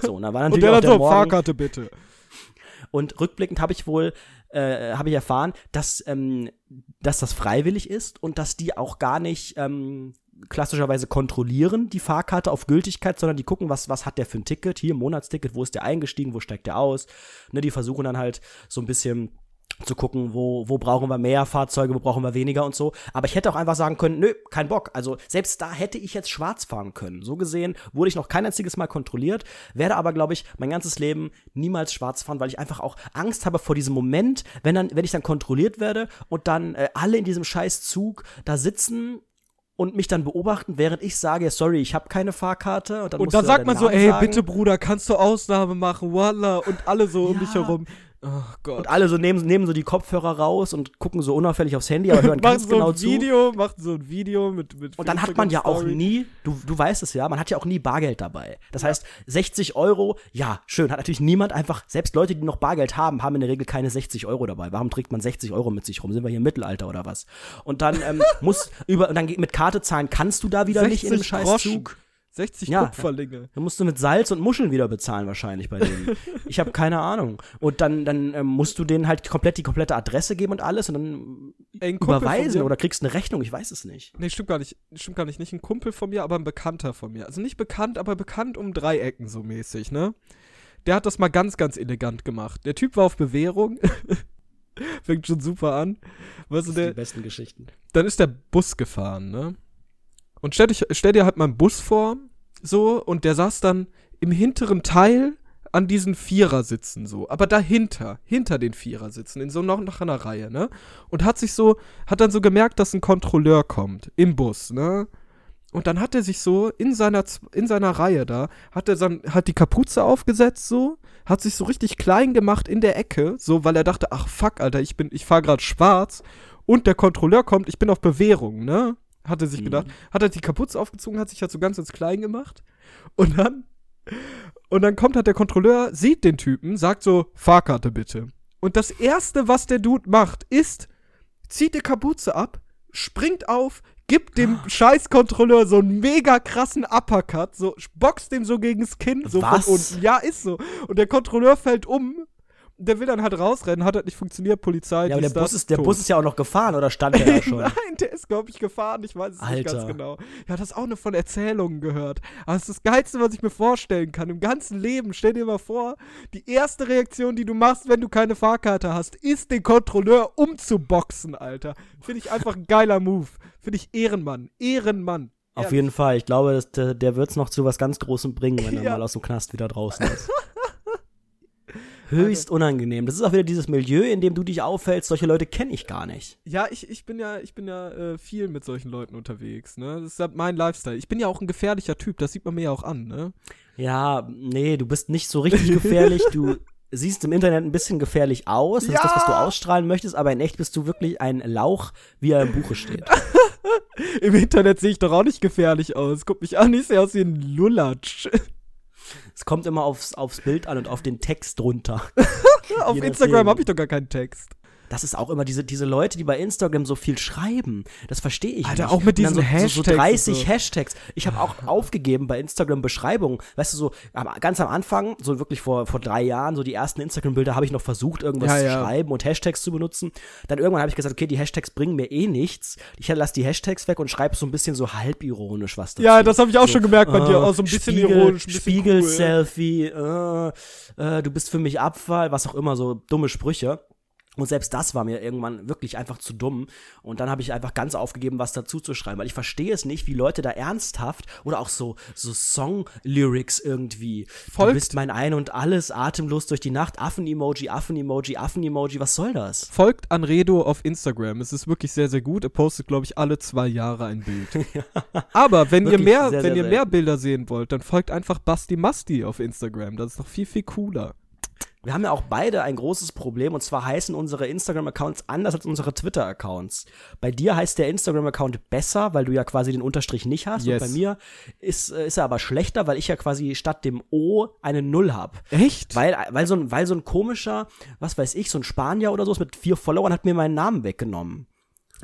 So, und dann war [laughs] Und natürlich der auch der so, Morgen. Fahrkarte bitte. Und rückblickend habe ich wohl, äh, habe ich erfahren, dass, ähm, dass das freiwillig ist und dass die auch gar nicht ähm, klassischerweise kontrollieren die Fahrkarte auf Gültigkeit, sondern die gucken, was, was hat der für ein Ticket, hier Monatsticket, wo ist der eingestiegen, wo steigt der aus. Ne, die versuchen dann halt so ein bisschen zu gucken, wo, wo brauchen wir mehr Fahrzeuge, wo brauchen wir weniger und so. Aber ich hätte auch einfach sagen können, nö, kein Bock. Also selbst da hätte ich jetzt schwarz fahren können. So gesehen wurde ich noch kein einziges Mal kontrolliert, werde aber, glaube ich, mein ganzes Leben niemals schwarz fahren, weil ich einfach auch Angst habe vor diesem Moment, wenn dann, wenn ich dann kontrolliert werde und dann äh, alle in diesem scheiß Zug da sitzen und mich dann beobachten, während ich sage, ja, sorry, ich habe keine Fahrkarte. Und dann, Und dann sagt man so, Namen ey, sagen. bitte Bruder, kannst du Ausnahme machen, voila. Und alle so um Ja. dich herum. Oh Gott. Und alle so nehmen, nehmen so die Kopfhörer raus und gucken so unauffällig aufs Handy, aber hören [laughs] ganz so genau ein zu. Video, machen so ein Video mit, mit Und dann hat man ja auch nie, du, du weißt es ja, man hat ja auch nie Bargeld dabei. Das heißt, 60 Euro, ja, schön, hat natürlich niemand einfach, selbst Leute, die noch Bargeld haben, haben in der Regel keine 60 Euro dabei. Warum trägt man 60 Euro mit sich rum? Sind wir hier im Mittelalter oder was? Und dann ähm, [laughs] muss über, und dann mit Karte zahlen kannst du da wieder nicht in dem 60 Scheißzug. 60 Ja. Kupferlinge. Dann musst du mit Salz und Muscheln wieder bezahlen wahrscheinlich bei denen. [laughs] ich habe keine Ahnung. Und dann, dann ähm, musst du denen halt komplett die komplette Adresse geben und alles und dann Ey, überweisen oder kriegst eine Rechnung, ich weiß es nicht. Nee, stimmt gar nicht. Stimmt gar nicht. Nicht ein Kumpel von mir, aber ein Bekannter von mir. Also nicht bekannt, aber bekannt um drei Ecken so mäßig, ne? der hat das mal ganz, ganz elegant gemacht. Der Typ war auf Bewährung. [laughs] Fängt schon super an. Weißt Das sind der, die besten Geschichten. dann ist der Bus gefahren, ne? Und stell, dich, stell dir halt mal einen Bus vor, so, und der saß dann im hinteren Teil an diesen Vierersitzen so, aber dahinter, hinter den Vierersitzen, in so noch nach einer Reihe, ne? Und hat sich so, hat dann so gemerkt, dass ein Kontrolleur kommt im Bus, ne? Und dann hat er sich so in seiner, in seiner Reihe da, hat er dann, hat die Kapuze aufgesetzt so, hat sich so richtig klein gemacht in der Ecke, so, weil er dachte, ach fuck, Alter, ich bin, ich fahr grad schwarz und der Kontrolleur kommt, ich bin auf Bewährung, ne? Hat er sich Mhm. gedacht, hat er die Kapuze aufgezogen, hat sich halt so ganz ins Klein gemacht und dann, und dann kommt halt der Kontrolleur, sieht den Typen, sagt so, Fahrkarte bitte. Und das erste, was der Dude macht, ist, zieht die Kapuze ab, springt auf, gibt dem Scheißkontrolleur so einen mega krassen Uppercut, so boxt dem so gegens Kinn, so Was? von unten. Ja, ist so. Und der Kontrolleur fällt um. Der will dann halt rausrennen, hat halt nicht funktioniert, Polizei. Ja, aber der Bus, ist, der tot. Bus ist ja auch noch gefahren oder stand der da [laughs] schon? Nein, der ist, glaube ich, gefahren. Ich weiß es nicht ganz Alter. genau. Ja, das auch nur von Erzählungen gehört. Aber es ist das Geilste, was ich mir vorstellen kann. Im ganzen Leben. Stell dir mal vor, die erste Reaktion, die du machst, wenn du keine Fahrkarte hast, ist den Kontrolleur umzuboxen, Alter. Finde ich einfach ein geiler Move. Finde ich Ehrenmann. Ehrenmann. Auf jeden Fall. Ich glaube, dass der, der wird es noch zu was ganz Großem bringen, wenn er [laughs] Ja. mal aus dem Knast wieder draußen ist. [laughs] Höchst unangenehm. Das ist auch wieder dieses Milieu, in dem du dich aufhältst. Solche Leute kenne ich gar nicht. Ja, ich, ich bin ja, ich bin ja äh, viel mit solchen Leuten unterwegs, ne? Das ist halt mein Lifestyle. Ich bin ja auch ein gefährlicher Typ, das sieht man mir ja auch an, ne? Ja, nee, du bist nicht so richtig gefährlich. Du [laughs] siehst im Internet ein bisschen gefährlich aus. Das ist das, was du Ja. ausstrahlen möchtest, aber in echt bist du wirklich ein Lauch, wie er im Buche steht. [laughs] Im Internet sehe ich doch auch nicht gefährlich aus. Guck mich an, ich sehe aus wie ein Lulatsch. Es kommt immer aufs, aufs Bild an und auf den Text drunter. [laughs] Auf Instagram habe ich doch gar keinen Text. Das ist auch immer diese, diese Leute, die bei Instagram so viel schreiben. Das verstehe ich Alter, nicht. auch mit diesen so, Hashtags So, so 30 so. Hashtags. Ich habe auch aufgegeben bei Instagram Beschreibungen. Weißt du, so ganz am Anfang, so wirklich vor, vor drei Jahren, so die ersten Instagram-Bilder habe ich noch versucht, irgendwas Ja, zu ja. schreiben und Hashtags zu benutzen. Dann irgendwann habe ich gesagt, okay, die Hashtags bringen mir eh nichts. Ich lasse die Hashtags weg und schreibe so ein bisschen so halbironisch was dazu. Ja, das habe ich auch schon gemerkt bei dir. äh, Auch so ein bisschen Spiegel, ironisch, ein bisschen cool. Spiegel-Selfie, äh, äh, du bist für mich Abfall, was auch immer, so dumme Sprüche. Und selbst das war mir irgendwann wirklich einfach zu dumm. Und dann habe ich einfach ganz aufgegeben, was dazu zu schreiben, weil ich verstehe es nicht, wie Leute da ernsthaft oder auch so, so Song-Lyrics irgendwie. Folgt- Du bist mein Ein und Alles, atemlos durch die Nacht, Affen-Emoji, Affen-Emoji, Affen-Emoji, was soll das? Folgt Anredo auf Instagram. Es ist wirklich sehr, sehr gut. Er postet, glaube ich, alle zwei Jahre ein Bild. [laughs] Aber wenn ihr mehr, sehr, wenn sehr ihr mehr selten. Bilder sehen wollt, dann folgt einfach Basti Masti auf Instagram. Das ist noch viel, viel cooler. Wir haben ja auch beide ein großes Problem und zwar heißen unsere Instagram-Accounts anders als unsere Twitter-Accounts. Bei dir heißt der Instagram-Account besser, weil du ja quasi den Unterstrich nicht hast. Yes. Und bei mir ist, äh, ist er aber schlechter, weil ich ja quasi statt dem O eine Null habe. Echt? Weil, weil, so ein, weil so ein komischer, was weiß ich, so ein Spanier oder so mit vier Followern hat mir meinen Namen weggenommen.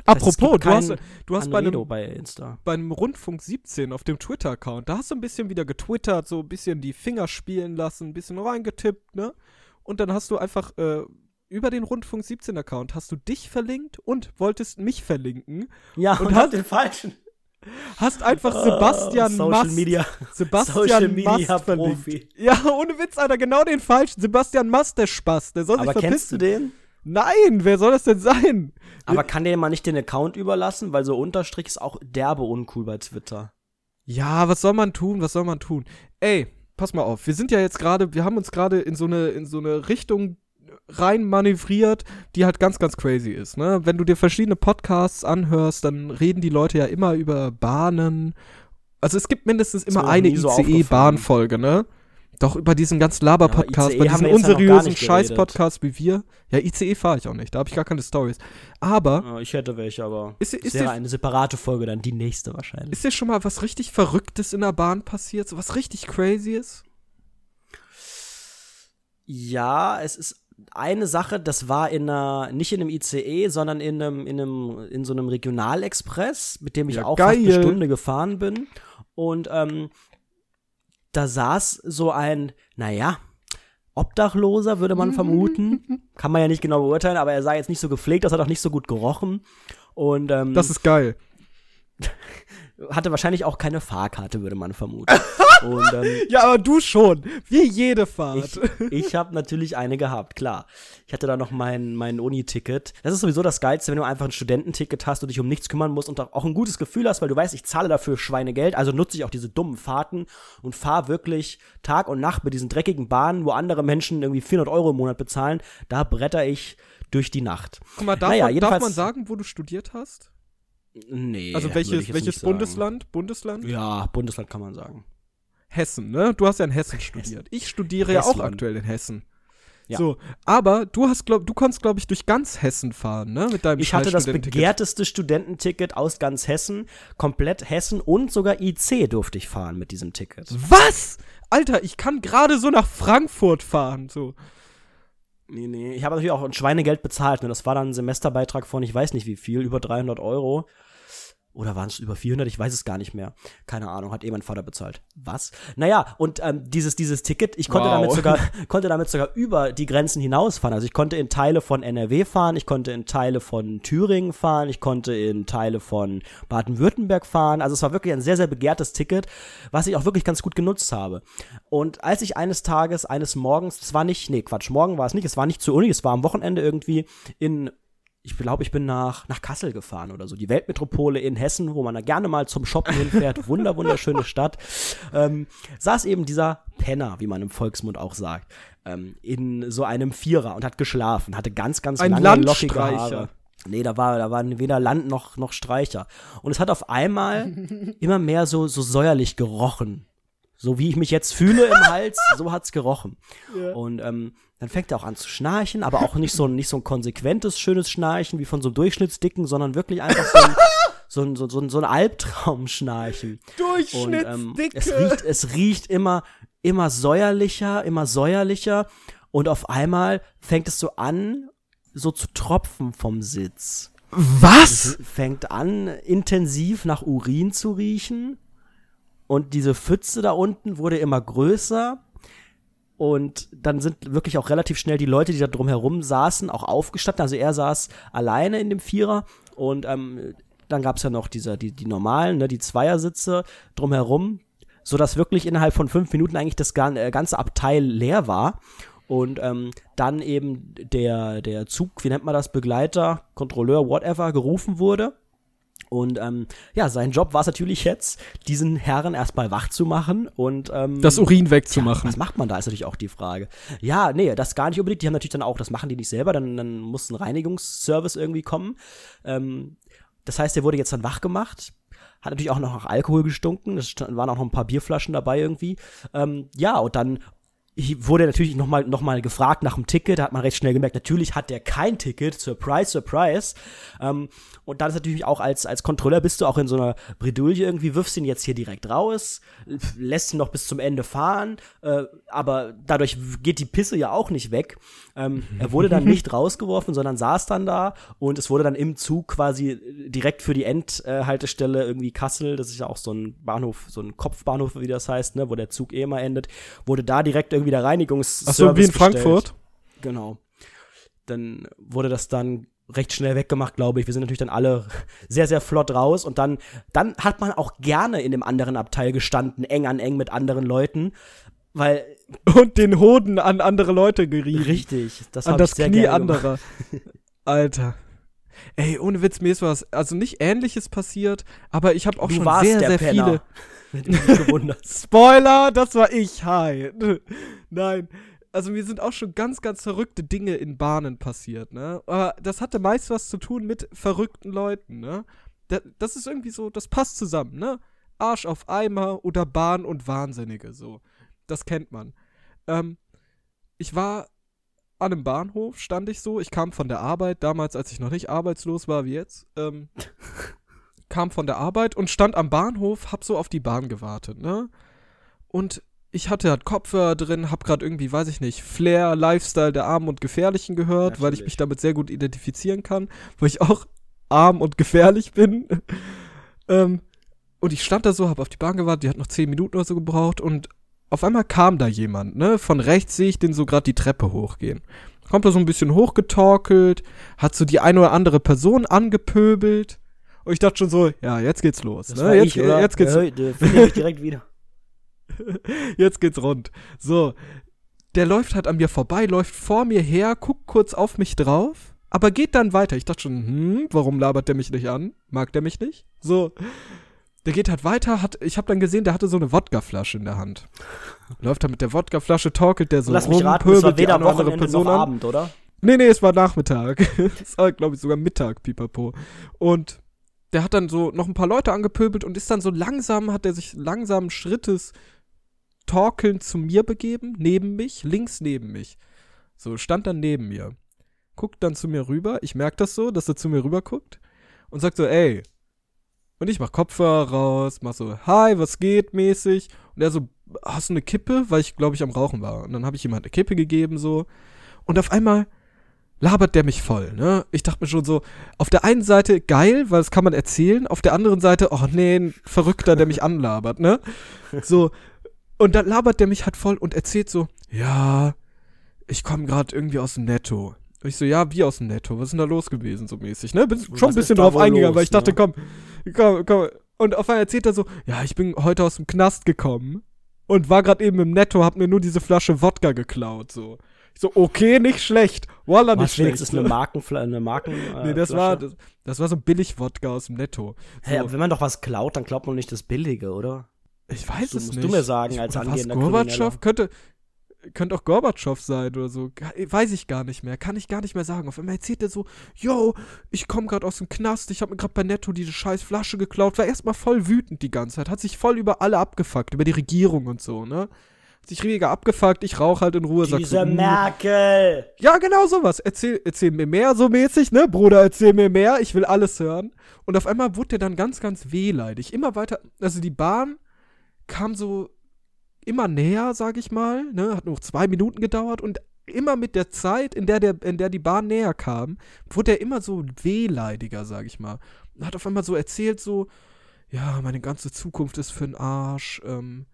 Das heißt, es Apropos, du hast, du hast bei einem, bei Insta. bei einem Rundfunk 17 auf dem Twitter-Account, da hast du ein bisschen wieder getwittert, so ein bisschen die Finger spielen lassen, ein bisschen reingetippt, ne? Und dann hast du einfach äh, über den Rundfunk 17-Account hast du dich verlinkt und wolltest mich verlinken. Ja, Und und, hast- den falschen. Hast einfach Sebastian Social Mast, Media. Sebastian Social Media Mast verlinkt. Profi. Ja, ohne Witz, Alter, genau den falschen. Sebastian Mast, der Spaß, der soll Aber sich kennst du verpissen. den? Nein, wer soll das denn sein? Aber kann der mal nicht den Account überlassen, weil so Unterstrich ist auch derbe uncool bei Twitter. Ja, was soll man tun? Was soll man tun? Ey, pass mal auf. Wir sind ja jetzt gerade, wir haben uns gerade in so eine in so eine Richtung rein manövriert, die halt ganz ganz crazy ist, ne? Wenn du dir verschiedene Podcasts anhörst, dann reden die Leute ja immer über Bahnen. Also es gibt mindestens immer eine so ICE-Bahnfolge, ne? Doch über diesen ganzen Laber-Podcast, ICE bei haben diesen ja unseriösen nicht geredet. Scheiß-Podcasts wie wir. Ja, ICE fahre ich auch nicht, da habe ich gar keine Stories. Aber Ja, ich hätte welche, aber Ist- ist, wäre eine separate Folge, dann die nächste wahrscheinlich. ist dir schon mal was richtig Verrücktes in der Bahn passiert? So was richtig crazy ist? Ja, es ist eine Sache, das war in einer, nicht in einem ICE, sondern in einem, in einem, in so einem Regionalexpress, mit dem ich Ja, auch fast eine geil. Stunde gefahren bin. Und ähm, da saß so ein, naja, Obdachloser, würde man vermuten. [laughs] Kann man ja nicht genau beurteilen, aber er sah jetzt nicht so gepflegt aus, hat auch nicht so gut gerochen. Und ähm, Das ist geil. Hatte wahrscheinlich auch keine Fahrkarte, würde man vermuten. [laughs] Und, ähm, ja, aber du schon. Wie jede Fahrt. Ich, ich habe natürlich eine gehabt, klar. Ich hatte da noch mein, mein Uni-Ticket. Das ist sowieso das Geilste, wenn du einfach ein Studententicket hast und dich um nichts kümmern musst und auch ein gutes Gefühl hast, weil du weißt, ich zahle dafür Schweinegeld, also nutze ich auch diese dummen Fahrten und fahre wirklich Tag und Nacht mit diesen dreckigen Bahnen, wo andere Menschen irgendwie 400 Euro im Monat bezahlen. Da bretter ich durch die Nacht. Guck mal, darf, naja, man, darf man sagen, wo du studiert hast? Nee. Also welches, welches Bundesland? Bundesland? Ja, Bundesland kann man sagen. Hessen, ne? Du hast ja in Hessen studiert. Ich studiere Hessland. ja auch aktuell in Hessen. Ja. So, aber du hast glaub, du konntest glaube ich durch ganz Hessen fahren, ne, mit deinem Ich hatte das begehrteste Studententicket aus ganz Hessen, komplett Hessen und sogar IC durfte ich fahren mit diesem Ticket. Was? Alter, ich kann gerade so nach Frankfurt fahren, so. Nee, nee, ich habe natürlich auch ein Schweinegeld bezahlt, ne? Das war dann ein Semesterbeitrag von ich weiß nicht wie viel, über 300 Euro. Oder waren es über 400? Ich weiß es gar nicht mehr. Keine Ahnung, hat eh mein Vater bezahlt. Was? Naja, und ähm, dieses, dieses Ticket, ich konnte, wow. damit sogar, [laughs] konnte damit sogar über die Grenzen hinausfahren. Also ich konnte in Teile von NRW fahren, ich konnte in Teile von Thüringen fahren, ich konnte in Teile von Baden-Württemberg fahren. Also es war wirklich ein sehr, sehr begehrtes Ticket, was ich auch wirklich ganz gut genutzt habe. Und als ich eines Tages, eines Morgens, es war nicht, nee, Quatsch, morgen war es nicht, es war nicht zur Uni, es war am Wochenende irgendwie in ich glaube, ich bin nach, nach Kassel gefahren oder so. Die Weltmetropole in Hessen, wo man da gerne mal zum Shoppen hinfährt. [laughs] Wunder, wunderschöne Stadt. Ähm, saß eben dieser Penner, wie man im Volksmund auch sagt, ähm, in so einem Vierer und hat geschlafen. Hatte ganz, ganz Ein lange, lockige Haare. Nee, da war, da waren weder Land noch, noch Streicher. Und es hat auf einmal [laughs] immer mehr so, so säuerlich gerochen. So wie ich mich jetzt fühle im [laughs] Hals, so hat's gerochen. Ja. Und ähm, dann fängt er auch an zu schnarchen, aber auch nicht so, nicht so ein konsequentes, schönes Schnarchen wie von so einem Durchschnittsdicken, sondern wirklich einfach so ein, [laughs] so ein, so, so, so ein Albtraumschnarchen. Durchschnittsdicke. Und, ähm, es riecht, es riecht immer, immer säuerlicher, immer säuerlicher. Und auf einmal fängt es so an, so zu tropfen vom Sitz. Was? Es fängt an, intensiv nach Urin zu riechen. Und diese Pfütze da unten wurde immer größer. Und dann sind wirklich auch relativ schnell die Leute, die da drumherum saßen, auch aufgestanden. Also er saß alleine in dem Vierer und ähm, dann gab es ja noch diese, die, die normalen, ne, die Zweiersitze drumherum, sodass wirklich innerhalb von fünf Minuten eigentlich das äh, ganze Abteil leer war. Und ähm, dann eben der, der Zug, wie nennt man das, Begleiter, Kontrolleur, whatever, gerufen wurde. Und ähm, ja, sein Job war es natürlich jetzt, diesen Herren erstmal wach zu machen und ähm, das Urin wegzumachen. Ja, was macht man da, ist natürlich auch die Frage. Ja, nee, das gar nicht unbedingt. Die haben natürlich dann auch, das machen die nicht selber, dann, dann muss ein Reinigungsservice irgendwie kommen. Ähm, das heißt, der wurde jetzt dann wach gemacht. Hat natürlich auch noch nach Alkohol gestunken. Es waren auch noch ein paar Bierflaschen dabei irgendwie. Ähm, ja, und dann wurde natürlich nochmal noch mal gefragt nach dem Ticket, da hat man recht schnell gemerkt, natürlich hat der kein Ticket, surprise, surprise. Ähm, und dann ist natürlich auch als, als Kontrolleur bist du auch in so einer Bredouille irgendwie, wirfst ihn jetzt hier direkt raus, lässt ihn noch bis zum Ende fahren, äh, aber dadurch geht die Pisse ja auch nicht weg. Ähm, er wurde dann nicht [laughs] rausgeworfen, sondern saß dann da und es wurde dann im Zug quasi direkt für die Endhaltestelle irgendwie Kassel, das ist ja auch so ein Bahnhof, so ein Kopfbahnhof, wie das heißt, ne, wo der Zug eh immer endet, wurde da direkt irgendwie der Reinigungsservice Ach so, wie in Frankfurt? Genau. Dann wurde das dann recht schnell weggemacht, glaube ich. Wir sind natürlich dann alle sehr, sehr flott raus und dann, dann hat man auch gerne in dem anderen Abteil gestanden, eng an eng mit anderen Leuten, weil und den Hoden an andere Leute gerieben. Richtig, das an das Knie anderer. [laughs] Alter. Ey, ohne Witz, mir ist was, also nicht ähnliches passiert, aber ich habe auch du schon sehr, sehr Penner. viele. [laughs] Spoiler, das war ich. Hi. [laughs] Nein. Also mir sind auch schon ganz, ganz verrückte Dinge in Bahnen passiert, ne? Aber das hatte meist was zu tun mit verrückten Leuten, ne? Das ist irgendwie so, das passt zusammen, ne? Arsch auf Eimer oder Bahn und Wahnsinnige, so das kennt man. Ähm, ich war an einem Bahnhof, stand ich so. Ich kam von der Arbeit, damals, als ich noch nicht arbeitslos war wie jetzt. Ähm, [laughs] kam von der Arbeit und stand am Bahnhof, hab so auf die Bahn gewartet, ne? Und ich hatte halt Kopfhörer drin, hab grad irgendwie, weiß ich nicht, Flair, Lifestyle der Armen und Gefährlichen gehört, Natürlich. weil ich mich damit sehr gut identifizieren kann, weil ich auch arm und gefährlich bin. [laughs] ähm, und ich stand da so, hab auf die Bahn gewartet, die hat noch zehn Minuten oder so gebraucht und auf einmal kam da jemand, ne? Von rechts sehe ich den so gerade die Treppe hochgehen. Kommt da so ein bisschen hochgetorkelt, hat so die eine oder andere Person angepöbelt Und ich dachte schon so, ja, jetzt geht's los. Das ne? jetzt, ich, oder? jetzt geht's Ja, finde ich direkt wieder. [laughs] Jetzt geht's rund. So, der läuft halt an mir vorbei, läuft vor mir her, guckt kurz auf mich drauf, aber geht dann weiter. Ich dachte schon, hm, warum labert der mich nicht an? Mag der mich nicht? So, der geht halt weiter, hat, ich habe dann gesehen, der hatte so eine Wodkaflasche in der Hand. Läuft da mit der Wodkaflasche, torkelt der so Lass rum, mich raten, pöbelt die weder eine andere Person noch an. Abend, oder? Nee, nee, es war Nachmittag. [laughs] Es war, glaube ich, sogar Mittag, pipapo. Und der hat dann so noch ein paar Leute angepöbelt und ist dann so langsam, hat er sich langsam Schrittes torkelnd zu mir begeben, neben mich, links neben mich. So, stand dann neben mir. Guckt dann zu mir rüber, ich merke das so, dass er zu mir rüber guckt und sagt so, ey. Und ich mach Kopfhörer raus, mach so, hi, was geht, mäßig. Und er so, hast du eine Kippe? Weil ich, glaube ich, am Rauchen war. Und dann habe ich ihm halt eine Kippe gegeben, so. Und auf einmal labert der mich voll, ne? Ich dachte mir schon so, auf der einen Seite geil, weil das kann man erzählen, auf der anderen Seite, oh nee, ein Verrückter, der mich anlabert, ne? [laughs] So, und dann labert der mich halt voll und erzählt so, ja, ich komme gerade irgendwie aus dem Netto. Und ich so, ja, wie aus dem Netto? Was ist denn da los gewesen, so mäßig, ne? Bin schon ein bisschen drauf eingegangen, los, weil ich dachte, ne? komm, komm, komm. Und auf einmal erzählt er so, ja, ich bin heute aus dem Knast gekommen und war gerade eben im Netto, hab mir nur diese Flasche Wodka geklaut, so. Ich so, okay, nicht schlecht. Wallah, nicht Was schlecht. wenigstens eine Markenfla eine Marken äh, nee, das Flasche? war, das, das war so ein Billig-Wodka aus dem Netto. So, Hä, aber wenn man doch was klaut, dann klaut man nicht das Billige, oder? ich weiß du- es musst nicht. du mir sagen, ich, als angehender Gorbatschow? Könnte, könnte auch Gorbatschow sein oder so. Weiß ich gar nicht mehr. Kann ich gar nicht mehr sagen. Auf einmal erzählt er so, yo, ich komme gerade aus dem Knast, ich habe mir gerade bei Netto diese scheiß Flasche geklaut. War erstmal voll wütend die ganze Zeit. Hat sich voll über alle abgefuckt, über die Regierung und so, ne? Sich mega abgefuckt, ich rauche halt in Ruhe. Diese so, "Mm, Merkel! Ja, genau sowas. Erzähl, erzähl mir mehr, so mäßig, ne? Bruder, erzähl mir mehr, ich will alles hören. Und auf einmal wurde der dann ganz, ganz wehleidig. Immer weiter, also die Bahn kam so immer näher, sag ich mal, ne? Hat nur zwei Minuten gedauert und immer mit der Zeit, in der, der, in der die Bahn näher kam, wurde er immer so wehleidiger, sag ich mal. Und hat auf einmal so erzählt, so, ja, meine ganze Zukunft ist für den Arsch, ähm,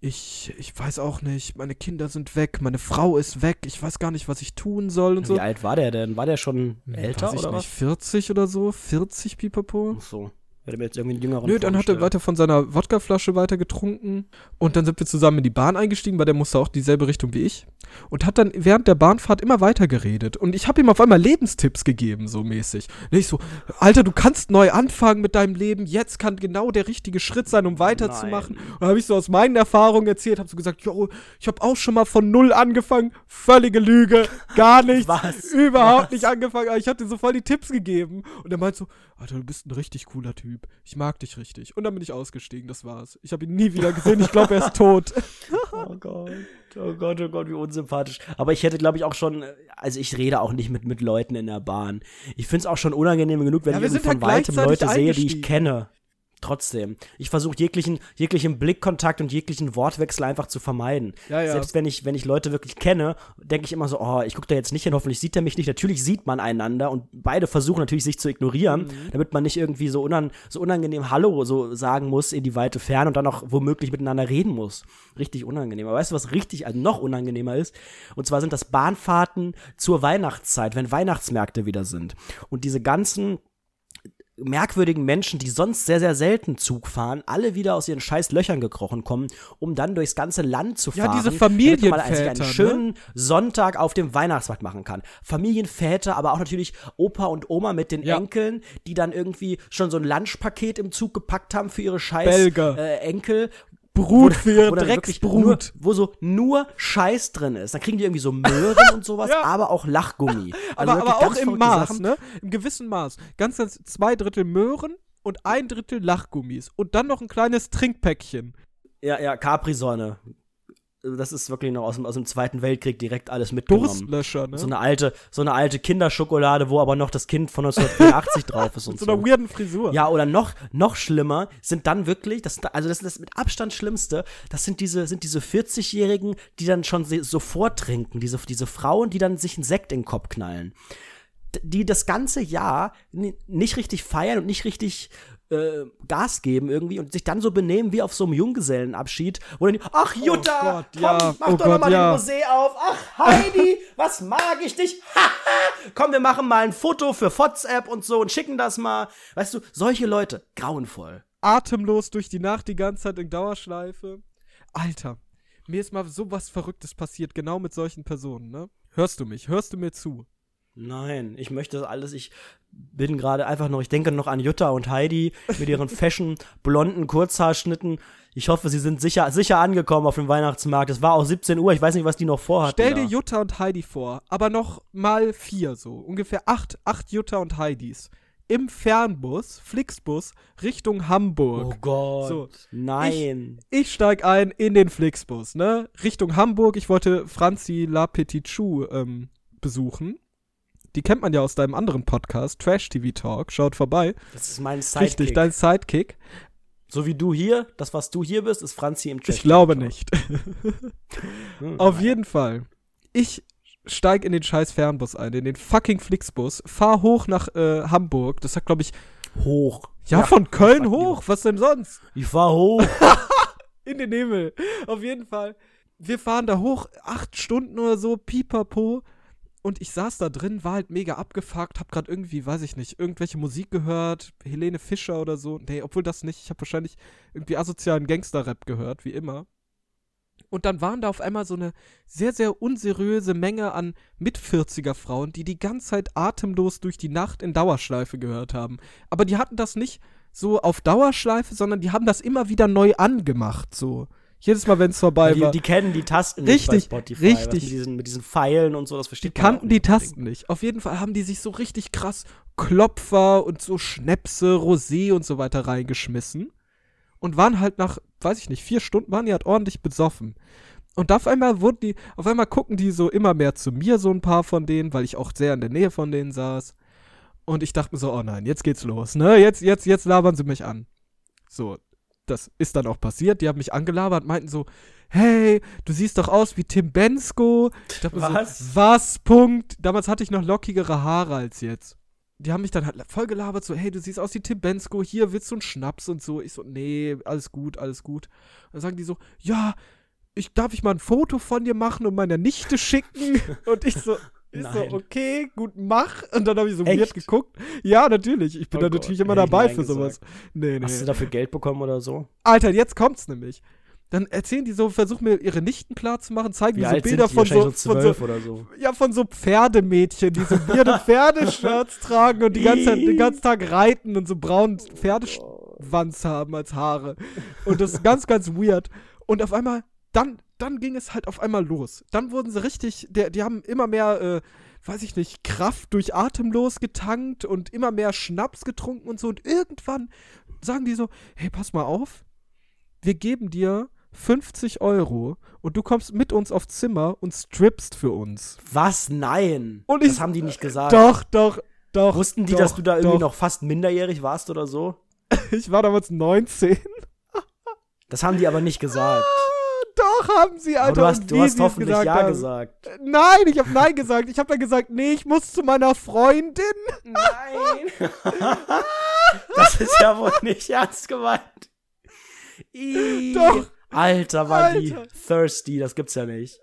ich, ich weiß auch nicht, meine Kinder sind weg, meine Frau ist weg, ich weiß gar nicht, was ich tun soll und so. Wie alt war der denn? War der schon älter weiß ich oder nicht, 40 oder so, 40 Pipapo. was? Ach so. Hätte mir jetzt irgendwie einen jüngeren Nö, dann hat er weiter von seiner Wodkaflasche weiter getrunken und dann sind wir zusammen in die Bahn eingestiegen, weil der musste auch dieselbe Richtung wie ich und hat dann während der Bahnfahrt immer weiter geredet und ich habe ihm auf einmal Lebenstipps gegeben, so mäßig. Und ich so, Alter, du kannst neu anfangen mit deinem Leben, jetzt kann genau der richtige Schritt sein, um weiterzumachen. Nein. Und habe ich so aus meinen Erfahrungen erzählt, habe so gesagt, jo, ich habe auch schon mal von null angefangen, völlige Lüge, gar [laughs] nichts, Was? überhaupt Was? nicht angefangen, aber ich hatte so voll die Tipps gegeben und er meint so, Alter, du bist ein richtig cooler Typ, ich mag dich richtig. Und dann bin ich ausgestiegen, das war's. Ich habe ihn nie wieder gesehen, ich glaube, er ist tot. [laughs] Oh Gott, oh Gott, oh Gott, wie unsympathisch. Aber ich hätte, glaube ich, auch schon, also ich rede auch nicht mit, mit Leuten in der Bahn. Ich finde es auch schon unangenehm genug, wenn Ja, ich sind von halt weitem Leute sehe, die ich kenne. Trotzdem. Ich versuche jeglichen, jeglichen Blickkontakt und jeglichen Wortwechsel einfach zu vermeiden. Ja, ja. Selbst wenn ich, wenn ich Leute wirklich kenne, denke ich immer so, oh, ich gucke da jetzt nicht hin, hoffentlich sieht er mich nicht. Natürlich sieht man einander und beide versuchen natürlich sich zu ignorieren, Mhm. damit man nicht irgendwie so, unan, so unangenehm Hallo so sagen muss in die weite Ferne und dann auch womöglich miteinander reden muss. Richtig unangenehm. Aber weißt du, was richtig, also noch unangenehmer ist? Und zwar sind das Bahnfahrten zur Weihnachtszeit, wenn Weihnachtsmärkte wieder sind. Und diese ganzen merkwürdigen Menschen, die sonst sehr, sehr selten Zug fahren, alle wieder aus ihren scheiß Löchern gekrochen kommen, um dann durchs ganze Land zu Ja, fahren. diese damit man Familienväter, einen ne? schönen Sonntag auf dem Weihnachtsmarkt machen kann. Familienväter, aber auch natürlich Opa und Oma mit den Ja. Enkeln, die dann irgendwie schon so ein Lunchpaket im Zug gepackt haben für ihre scheiß äh, Enkel. Brut Wo- für wo Drecksbrut. Nur, wo so nur Scheiß drin ist. Dann kriegen die irgendwie so Möhren und sowas, [laughs] Ja. aber auch Lachgummi. [laughs] Also aber, aber auch im Maß, Sachen. ne? Im gewissen Maß. Ganz, ganz zwei Drittel Möhren und ein Drittel Lachgummis. Und dann noch ein kleines Trinkpäckchen. Ja, ja, Capri-Sonne. Das ist wirklich noch aus dem, aus dem Zweiten Weltkrieg direkt alles mitgenommen. Durstlöscher, ne? So eine alte, so eine alte Kinderschokolade, wo aber noch das Kind von 1984 [laughs] drauf ist und Mit so so. einer weirden Frisur. Ja, oder noch, noch schlimmer sind dann wirklich, das, also das ist das mit Abstand Schlimmste, das sind diese, sind diese 40-Jährigen, die dann schon sofort trinken, diese, diese Frauen, die dann sich einen Sekt in den Kopf knallen. die das ganze Jahr ni- nicht richtig feiern und nicht richtig äh, Gas geben irgendwie und sich dann so benehmen wie auf so einem Junggesellenabschied, wo dann ach Jutta, Oh Gott, komm, ja. mach Oh doch Gott, noch mal ja. den Rosé auf. Ach Heidi, was mag ich dich? [laughs] Haha. komm, wir machen mal ein Foto für WhatsApp und so und schicken das mal. Weißt du, solche Leute, grauenvoll. Atemlos durch die Nacht die ganze Zeit in Dauerschleife. Alter, mir ist mal so was Verrücktes passiert, genau mit solchen Personen, ne? Hörst du mich? Hörst du mir zu? Nein, ich möchte das alles, ich bin gerade einfach noch, ich denke noch an Jutta und Heidi mit ihren fashion [laughs] blonden Kurzhaarschnitten. Ich hoffe, sie sind sicher, sicher angekommen auf dem Weihnachtsmarkt. Es war auch 17 Uhr, ich weiß nicht, was die noch vorhatten. Stell da. dir Jutta und Heidi vor, aber noch mal vier so. Ungefähr acht, acht Jutta und Heidis. Im Fernbus, Flixbus, Richtung Hamburg. Oh Gott. So, Nein. Ich steig ein in den Flixbus, ne? Richtung Hamburg. Ich wollte Franzi La Petite Chou ähm, besuchen. Die kennt man ja aus deinem anderen Podcast, Trash TV Talk. Schaut vorbei. das ist mein Sidekick. Richtig, dein Sidekick. so wie du hier, das, was du hier bist, ist Franzi im Trash. Ich glaube nicht. [laughs] Hm, Auf jeden Fall. Ich steig in den scheiß Fernbus ein, in den fucking Flixbus, fahr hoch nach äh, Hamburg. Das hat, glaube ich, Hoch. ja, von Köln hoch. Was denn sonst? Ich fahr hoch. [laughs] In den Himmel. Auf jeden Fall. Wir fahren da hoch, acht Stunden oder so, pipapo. Und ich saß da drin, war halt mega abgefuckt, hab grad irgendwie, weiß ich nicht, irgendwelche Musik gehört, Helene Fischer oder so. Nee, obwohl das nicht. Ich hab wahrscheinlich irgendwie asozialen Gangster-Rap gehört, wie immer. Und dann waren da auf einmal so eine sehr, sehr unseriöse Menge an Mit-40er-Frauen, die die ganze Zeit atemlos durch die Nacht in Dauerschleife gehört haben. Aber die hatten das nicht so auf Dauerschleife, sondern die haben das immer wieder neu angemacht, so. Jedes Mal, wenn es vorbei die, war. die kennen die Tasten nicht Richtig, bei Spotify. richtig. Mit, diesen, mit diesen Pfeilen und so, das versteht Die kannten die nicht Tasten nicht. Auf jeden Fall haben die sich so richtig krass Klopfer und so Schnäpse, Rosé und so weiter reingeschmissen. Und waren halt nach, weiß ich nicht, vier Stunden waren die halt ordentlich besoffen. Und auf einmal wurden die, auf einmal gucken die so immer mehr zu mir, so ein paar von denen, weil ich auch sehr in der Nähe von denen saß. Und ich dachte mir so, oh nein, jetzt geht's los, ne? Jetzt, jetzt, jetzt labern sie mich an. So, das ist dann auch passiert. Die haben mich angelabert, meinten so, hey, du siehst doch aus wie Tim Bensko. Ich dachte Was? So, was? Punkt. Damals hatte ich noch lockigere Haare als jetzt. Die haben mich dann halt voll gelabert, so, hey, du siehst aus wie Tim Bensko, hier willst du einen Schnaps und so. Ich so, nee, alles gut, alles gut. dann sagen die so, ja, ich darf ich mal ein Foto von dir machen und meiner Nichte schicken. [laughs] und ich so, ich so, Nein. okay, gut, mach. Und dann habe ich so Echt? weird geguckt. Ja, natürlich. Ich bin Oh da Gott, natürlich immer hätte dabei für sowas. Nee, nee. Hast du dafür Geld bekommen oder so? Alter, jetzt kommt's nämlich. Dann erzählen die so, versuchen mir ihre Nichten klar zu machen, zeigen Wie mir so Bilder von so, so von so, oder so. ja, von so Pferdemädchen, die so weirde [laughs] Pferdeshirts tragen und die ganze Zeit, den ganzen Tag reiten und so braunen Pferdeschwanz haben als Haare. Und das ist ganz, ganz weird. Und auf einmal, dann, dann ging es halt auf einmal los. Dann wurden sie richtig, der, die haben immer mehr, äh, weiß ich nicht, Kraft durch Atemlos getankt und immer mehr Schnaps getrunken und so. Und irgendwann sagen die so, hey, pass mal auf, wir geben dir 50 Euro und du kommst mit uns aufs Zimmer und strippst für uns. Was? Nein. Und ich- das haben die nicht gesagt. Doch, doch, doch. Wussten die, doch, dass du da irgendwie doch. noch fast minderjährig warst oder so? [laughs] Ich war damals 19. Das haben die aber nicht gesagt. Doch, haben sie, Alter. aber du hast, du hast hoffentlich gesagt Ja haben. gesagt. Nein, ich habe Nein gesagt. Ich habe dann gesagt, nee, ich muss zu meiner Freundin. Nein. [laughs] das ist ja wohl nicht ernst gemeint. Ih. Doch. Alter, war die Alter. thirsty, das gibt's ja nicht.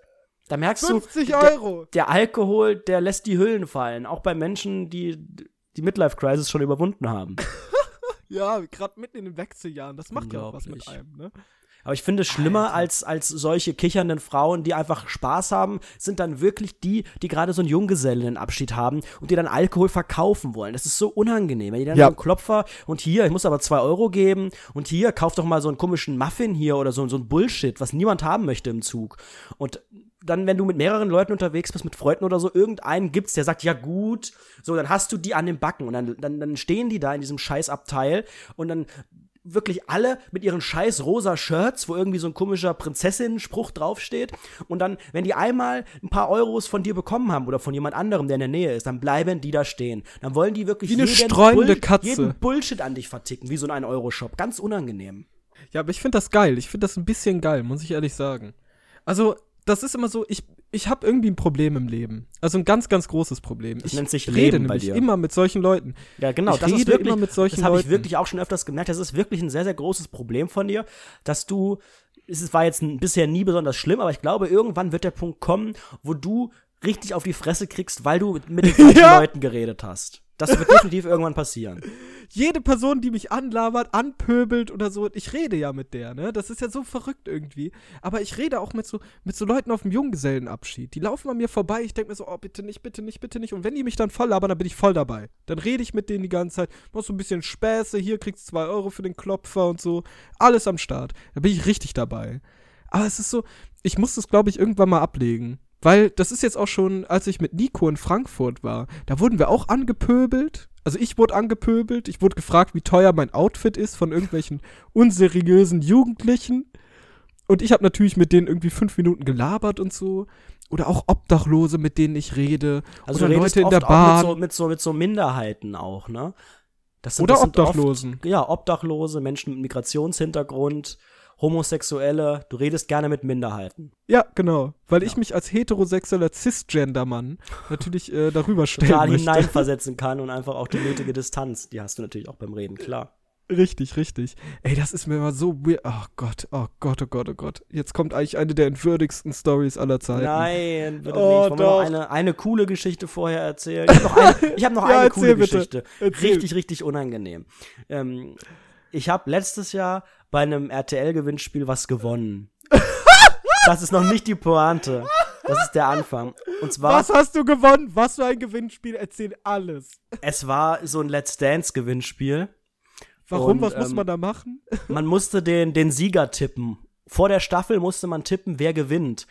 Da merkst 50 du, Euro. Der, der Alkohol, der lässt die Hüllen fallen. Auch bei Menschen, die die Midlife-Crisis schon überwunden haben. [laughs] Ja, gerade mitten in den Wechseljahren. Das macht ja auch was mit einem, ne? Aber ich finde, schlimmer als, als solche kichernden Frauen, die einfach Spaß haben, sind dann wirklich die, die gerade so einen Junggesellenabschied haben und die dann Alkohol verkaufen wollen. Das ist so unangenehm. Wenn die dann Ja. so einen Klopfer und hier, ich muss aber zwei Euro geben und hier, kauf doch mal so einen komischen Muffin hier oder so, so ein Bullshit, was niemand haben möchte im Zug. Und dann, wenn du mit mehreren Leuten unterwegs bist, mit Freunden oder so, irgendeinen gibt's, der sagt, ja gut, so, dann hast du die an den Backen und dann, dann, dann stehen die da in diesem Scheißabteil und dann wirklich alle mit ihren scheiß rosa Shirts, wo irgendwie so ein komischer Prinzessin-Spruch draufsteht. Und dann, wenn die einmal ein paar Euros von dir bekommen haben oder von jemand anderem, der in der Nähe ist, dann bleiben die da stehen. Dann wollen die wirklich Wie eine jeden, streunende Katze. jeden Bullshit an dich verticken, wie so ein 1-Euro-Shop. Ganz unangenehm. Ja, aber ich finde das geil. Ich finde das ein bisschen geil, muss ich ehrlich sagen. Also, das ist immer so, ich, ich habe irgendwie ein Problem im Leben. Also ein ganz, ganz großes Problem. Das ich nennt sich rede Leben bei nämlich dir. immer mit solchen Leuten. Ja, genau. Ich das ist rede wirklich, immer mit solchen das habe ich Leuten. wirklich auch schon öfters gemerkt. Das ist wirklich ein sehr, sehr großes Problem von dir, dass du, es war jetzt bisher nie besonders schlimm, aber ich glaube, irgendwann wird der Punkt kommen, wo du richtig auf die Fresse kriegst, weil du mit den [laughs] falschen Ja. Leuten geredet hast. Das wird definitiv irgendwann passieren. [laughs] Jede Person, die mich anlabert, anpöbelt oder so, ich rede ja mit der, ne? Das ist ja so verrückt irgendwie. Aber ich rede auch mit so, mit so Leuten auf dem Junggesellenabschied. Die laufen an mir vorbei, ich denke mir so, oh, bitte nicht, bitte nicht, bitte nicht. Und wenn die mich dann voll labern, dann bin ich voll dabei. Dann rede ich mit denen die ganze Zeit, mach so ein bisschen Späße, hier kriegst zwei Euro für den Klopfer und so. Alles am Start. Da bin ich richtig dabei. Aber es ist so, ich muss das, glaube ich, irgendwann mal ablegen. Weil das ist jetzt auch schon, als ich mit Nico in Frankfurt war, da wurden wir auch angepöbelt. Also ich wurde angepöbelt, ich wurde gefragt, wie teuer mein Outfit ist von irgendwelchen unseriösen Jugendlichen. Und ich habe natürlich mit denen irgendwie fünf Minuten gelabert und so. Oder auch Obdachlose, mit denen ich rede. Also oder Leute in der Bahn. mit so, mit, so, mit so Minderheiten auch, ne? Das Oder das oft- Obdachlosen. ja, Obdachlose, Menschen mit Migrationshintergrund, Homosexuelle. Du redest gerne mit Minderheiten. Ja, genau. Weil ich Ja. mich als heterosexueller Cisgender-Mann natürlich äh, darüber stellen Total möchte. hineinversetzen kann und einfach auch die nötige Distanz. Die hast du natürlich auch beim Reden, klar. Richtig, richtig. Ey, das ist mir immer so weird. Oh Gott, oh Gott, oh Gott, oh Gott. Jetzt kommt eigentlich eine der entwürdigsten Stories aller Zeiten. Nein, bitte Oh, nicht. Wollen wir noch doch. eine, eine coole Geschichte vorher erzählen? Ich habe noch eine, ich hab noch [laughs] Ja, eine coole bitte. Geschichte. Erzähl. Richtig, richtig unangenehm. Ähm, ich habe letztes Jahr bei einem RTL-Gewinnspiel was gewonnen. [laughs] das ist noch nicht die Pointe. Das ist der Anfang. Und zwar, Was hast du gewonnen? Was für ein Gewinnspiel? Erzähl alles. es war so ein Let's Dance-Gewinnspiel. Warum? Und, Was muss ähm, man da machen? [laughs] Man musste den, den Sieger tippen. Vor der Staffel musste man tippen, wer gewinnt.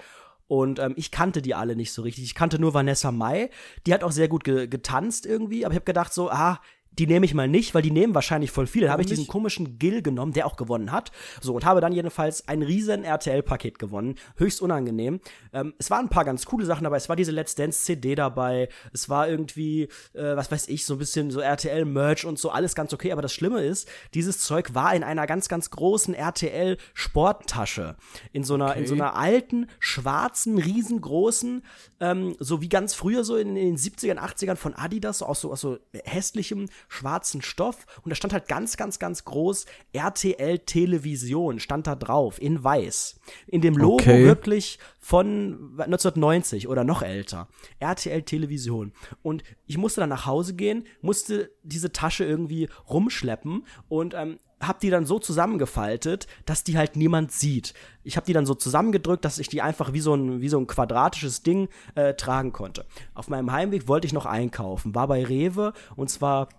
Und ähm, ich kannte die alle nicht so richtig. Ich kannte nur Vanessa Mai. Die hat auch sehr gut ge getanzt irgendwie. Aber ich habe gedacht so, ah, die nehme ich mal nicht, weil die nehmen wahrscheinlich voll viele. Dann habe ich diesen komischen Gil genommen, der auch gewonnen hat. So, und habe dann jedenfalls ein riesen RTL-Paket gewonnen. Höchst unangenehm. Ähm, es waren ein paar ganz coole Sachen dabei. Es war diese Let's Dance-CD dabei. Es war irgendwie, äh, was weiß ich, so ein bisschen so RTL-Merch und so. Alles ganz okay. Aber das Schlimme ist, dieses Zeug war in einer ganz, ganz großen RTL-Sporttasche. In so einer, in so Okay. einer alten, schwarzen, riesengroßen, ähm, so wie ganz früher so in, in den 70ern, 80ern von Adidas, so aus so, aus so hässlichem schwarzen Stoff. Und da stand halt ganz, ganz, ganz groß RTL Television, stand da drauf, in weiß. In dem Logo Okay. wirklich von 1990 oder noch älter. RTL Television. Und ich musste dann nach Hause gehen, musste diese Tasche irgendwie rumschleppen und ähm, hab die dann so zusammengefaltet, dass die halt niemand sieht. Ich habe die dann so zusammengedrückt, dass ich die einfach wie so ein, wie so ein quadratisches Ding äh, tragen konnte. Auf meinem Heimweg wollte ich noch einkaufen, war bei Rewe und zwar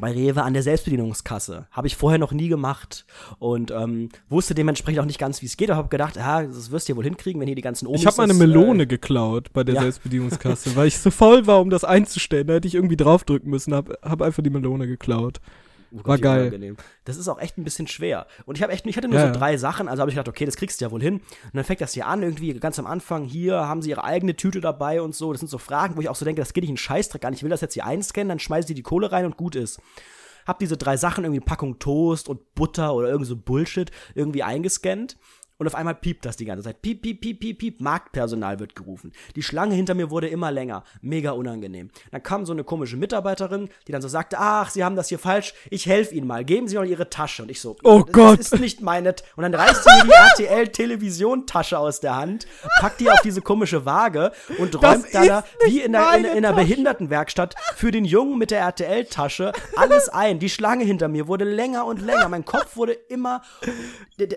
bei Rewe an der Selbstbedienungskasse. Habe ich vorher noch nie gemacht und ähm, wusste dementsprechend auch nicht ganz, wie es geht. Aber habe gedacht, ah, das wirst du ja wohl hinkriegen, wenn hier die ganzen Omis Ich habe meine Melone Äh, geklaut bei der ja. Selbstbedienungskasse, weil ich so voll war, um das einzustellen. Da hätte ich irgendwie draufdrücken müssen, hab, hab einfach die Melone geklaut. Oh Gott, War geil. unangenehm. Das ist auch echt ein bisschen schwer. Und ich habe echt, ich hatte nur Ja, so drei Sachen, also habe ich gedacht, okay, das kriegst du ja wohl hin. Und dann fängt das hier an, irgendwie ganz am Anfang, hier haben sie ihre eigene Tüte dabei und so. Das sind so Fragen, wo ich auch so denke, das geht nicht in Scheißdreck an. Ich will das jetzt hier einscannen, dann schmeißen die die Kohle rein und gut ist. Hab diese drei Sachen, irgendwie Packung Toast und Butter oder irgend so Bullshit, irgendwie eingescannt. Und auf einmal piept das die ganze Zeit. Piep, piep, piep, piep, piep. Marktpersonal wird gerufen. Die Schlange hinter mir wurde immer länger. Mega unangenehm. Dann kam so eine komische Mitarbeiterin, die dann so sagte, ach, Sie haben das hier falsch. Ich helfe Ihnen mal. Geben Sie mal Ihre Tasche. Und ich so, Oh das Gott. ist nicht meine. T und dann reißt sie mir die RTL-Television-Tasche aus der Hand, packt die auf diese komische Waage und räumt da, ist da wie in der, in, in der. Behindertenwerkstatt für den Jungen mit der RTL-Tasche alles ein. Die Schlange hinter mir wurde länger und länger. Mein Kopf wurde immer,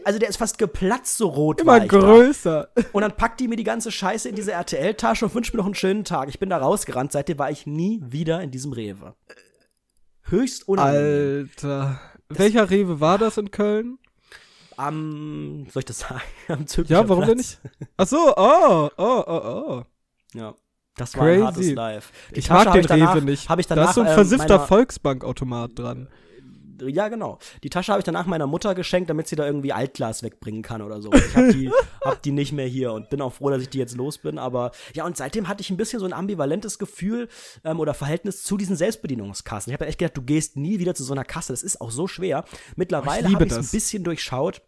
also der ist fast geplatzt, so rot war Immer ich da. größer. Und dann packt die mir die ganze Scheiße in diese RTL-Tasche und wünscht mir noch einen schönen Tag. Ich bin da rausgerannt. Seitdem war ich nie wieder in diesem Rewe. Höchst unangenehm. Alter. Welcher Rewe war das in Köln? Am, soll ich das sagen? [laughs] Am Ja, warum denn Platz. nicht? Ach so, oh, oh, oh, oh. Ja. Das war ein Crazy. hartes Live. Ich mag den ich danach, Rewe nicht. Ich da ist so ein ähm, versiffter Volksbankautomat dran. Ja, genau. Die Tasche habe ich danach meiner Mutter geschenkt, damit sie da irgendwie Altglas wegbringen kann oder so. Ich habe die, [laughs] hab die nicht mehr hier und bin auch froh, dass ich die jetzt los bin. Aber ja, und seitdem hatte ich ein bisschen so ein ambivalentes Gefühl ähm, oder Verhältnis zu diesen Selbstbedienungskassen. Ich habe echt gedacht, du gehst nie wieder zu so einer Kasse. Das ist auch so schwer. Mittlerweile habe ich es ein das. bisschen durchschaut.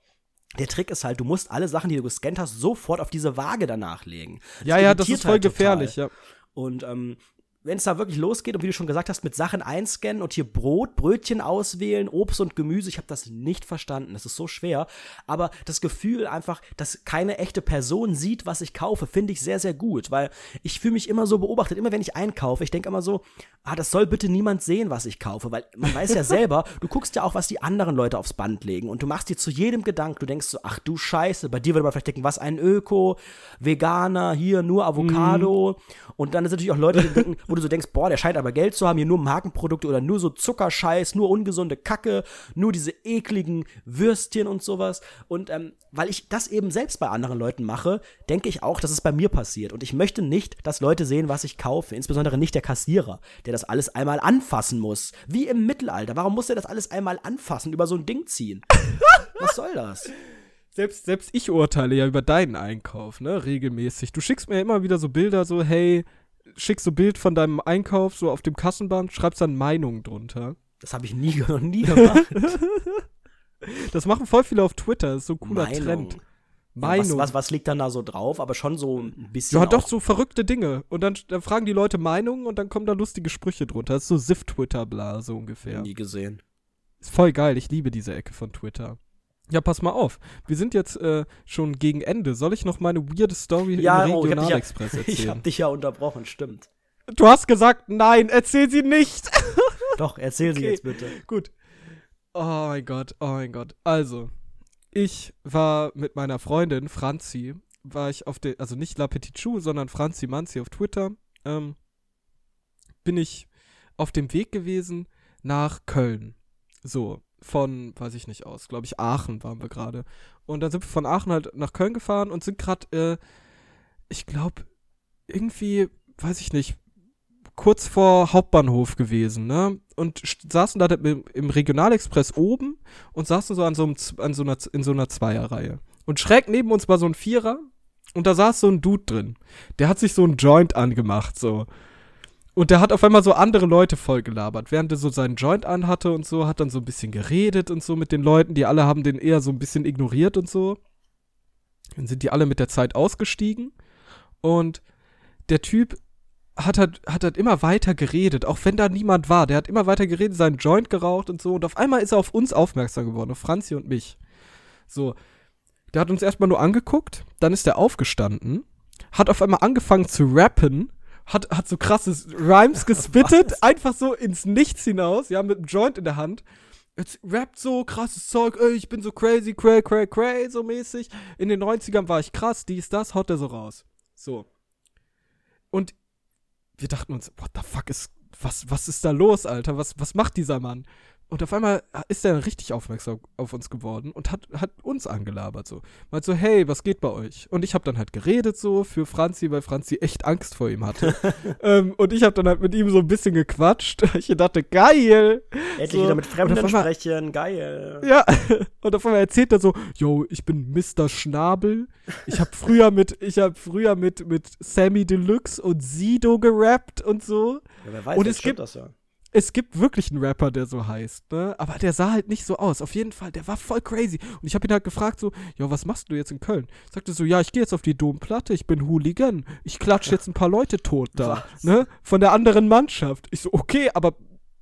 der Trick ist halt, du musst alle Sachen, die du gescannt hast, sofort auf diese Waage danach legen. Ja, ja, das ist voll halt gefährlich, ja. Und ähm, wenn es da wirklich losgeht und wie du schon gesagt hast, mit Sachen einscannen und hier Brot, Brötchen auswählen, Obst und Gemüse, ich habe das nicht verstanden. Das ist so schwer. Aber das Gefühl einfach, dass keine echte Person sieht, was ich kaufe, finde ich sehr, sehr gut, weil ich fühle mich immer so beobachtet. Immer wenn ich einkaufe, ich denke immer so, ah, das soll bitte niemand sehen, was ich kaufe, weil man weiß ja selber, [laughs] du guckst ja auch, was die anderen Leute aufs Band legen und du machst dir zu jedem Gedanken, du denkst so, ach du Scheiße, bei dir würde man vielleicht denken, was ein Öko, Veganer, hier nur Avocado mm. und dann sind natürlich auch Leute, die denken, [laughs] wo du so denkst, boah, der scheint aber Geld zu haben, hier nur Markenprodukte oder nur so Zuckerscheiß, nur ungesunde Kacke, nur diese ekligen Würstchen und sowas. Und ähm, weil ich das eben selbst bei anderen Leuten mache, denke ich auch, dass es bei mir passiert. Und ich möchte nicht, dass Leute sehen, was ich kaufe, insbesondere nicht der Kassierer, der das alles einmal anfassen muss. Wie im Mittelalter. Warum muss er das alles einmal anfassen, über so ein Ding ziehen? [laughs] was soll das? Selbst, selbst ich urteile ja über deinen Einkauf, ne, regelmäßig. Du schickst mir immer wieder so Bilder, so, hey, schickst so Bild von deinem Einkauf so auf dem Kassenband, schreibst dann Meinung drunter. Das habe ich nie, noch nie gemacht. [laughs] das machen voll viele auf Twitter, das ist so ein cooler Meinung. Trend. Meinung. Was, was, was, liegt dann da so drauf? Aber schon so ein bisschen. Ja, doch so verrückte Dinge. Und dann, dann fragen die Leute Meinungen und dann kommen da lustige Sprüche drunter. Das ist so Sift-Twitter-Bla, so ungefähr. Nie gesehen. Ist voll geil. Ich liebe diese Ecke von Twitter. Ja, pass mal auf. Wir sind jetzt äh, schon gegen Ende. Soll ich noch meine weirde Story ja, im Regionalexpress oh, [laughs] erzählen? Ich hab dich ja unterbrochen, stimmt. Du hast gesagt, nein, erzähl sie nicht. [laughs] Doch, erzähl okay. sie jetzt bitte. Gut. Oh mein Gott, oh mein Gott. Also, ich war mit meiner Freundin Franzi, war ich auf der, also nicht La Petite Chou, sondern Franzi Manzi auf Twitter, ähm, bin ich auf dem Weg gewesen nach Köln. So, von, weiß ich nicht aus, glaube ich, Aachen waren wir gerade. Und dann sind wir von Aachen halt nach Köln gefahren und sind gerade, äh, ich glaube, irgendwie, weiß ich nicht, kurz vor Hauptbahnhof gewesen, ne? Und saßen da im Regionalexpress oben und saßen so an so, einem, an so einer, in so einer Zweierreihe. Und schräg neben uns war so ein Vierer und da saß so ein Dude drin. Der hat sich so ein Joint angemacht, so. Und der hat auf einmal so andere Leute voll gelabert. Während er so seinen Joint anhatte und so, hat dann so ein bisschen geredet und so mit den Leuten. Die alle haben den eher so ein bisschen ignoriert und so. Dann sind die alle mit der Zeit ausgestiegen. Und der Typ hat halt, hat halt immer weiter geredet, auch wenn da niemand war. Der hat immer weiter geredet, seinen Joint geraucht und so. Und auf einmal ist er auf uns aufmerksam geworden, auf Franzi und mich. So. Der hat uns erstmal nur angeguckt, dann ist er aufgestanden, hat auf einmal angefangen zu rappen, hat, hat so krasses Rhymes [laughs] gespittet, einfach so ins Nichts hinaus, ja, mit einem Joint in der Hand. Jetzt rappt so krasses Zeug, ey, ich bin so crazy, cray, cray, cray, so mäßig. In den 90ern war ich krass, dies, das, haut er so raus. So. Und wir dachten uns, what the fuck ist, was, was ist da los, Alter? Was, was macht dieser Mann? Und auf einmal ist er richtig aufmerksam auf uns geworden und hat, hat uns angelabert so. Meint so, hey, was geht bei euch? Und ich habe dann halt geredet so für Franzi, weil Franzi echt Angst vor ihm hatte. [laughs] ähm, und ich habe dann halt mit ihm so ein bisschen gequatscht. [laughs] Ich dachte, geil. Endlich so. wieder mit Fremden sprechen, geil. Ja, [laughs] und auf einmal erzählt er so, yo, ich bin Mr. Schnabel. Ich habe früher mit, ich habe früher mit, mit Sammy Deluxe und Sido gerappt und so. Ja, wer weiß, und es gibt, das ja es gibt wirklich einen Rapper, der so heißt, ne? Aber der sah halt nicht so aus. Auf jeden Fall, der war voll crazy. Und ich habe ihn halt gefragt so, ja, was machst du jetzt in Köln? Sagte so, ja, ich gehe jetzt auf die Domplatte, ich bin Hooligan. Ich klatsche jetzt ein paar Leute tot da, was? ne? Von der anderen Mannschaft. Ich so, okay, aber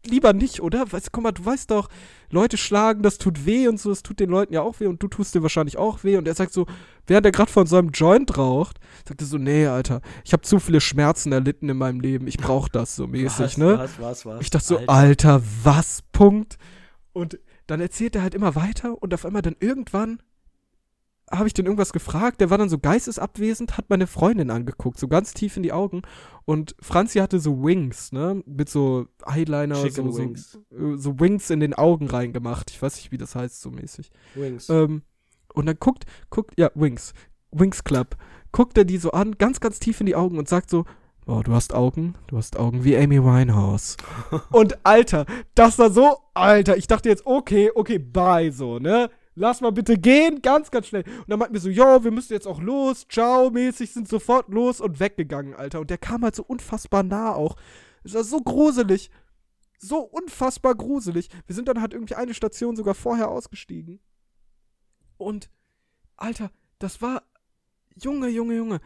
lieber nicht, oder? Weißt, guck mal, du weißt doch, Leute schlagen, das tut weh und so, das tut den Leuten ja auch weh und du tust dir wahrscheinlich auch weh. Und er sagt so, während er gerade von seinem Joint raucht, sagt er so, nee, Alter, ich habe zu viele Schmerzen erlitten in meinem Leben, ich brauch das so mäßig, was, ne? Was, was, was? Ich dachte so, Alter. Alter, was, Punkt. Und dann erzählt er halt immer weiter und auf einmal dann irgendwann habe ich den irgendwas gefragt, der war dann so geistesabwesend, hat meine Freundin angeguckt, so ganz tief in die Augen. Und Franzi hatte so Wings, ne? Mit so Eyeliner, so, Wings. So, so, Wings in den Augen reingemacht. Ich weiß nicht, wie das heißt, so mäßig. Wings. Ähm, und dann guckt, guckt, ja, Wings. Wings Club. Guckt er die so an, ganz, ganz tief in die Augen und sagt so, Oh, du hast Augen, du hast Augen wie Amy Winehouse. [laughs] und Alter, das war so, Alter, ich dachte jetzt, okay, okay, bye, so, ne? Lass mal bitte gehen, ganz, ganz schnell. Und dann meinten wir so, jo, wir müssen jetzt auch los, ciao, mäßig, sind sofort los und weggegangen, Alter. Und der kam halt so unfassbar nah auch. Es war so gruselig. So unfassbar gruselig. Wir sind dann halt irgendwie eine Station sogar vorher ausgestiegen. Und Alter, das war. Junge, Junge, Junge.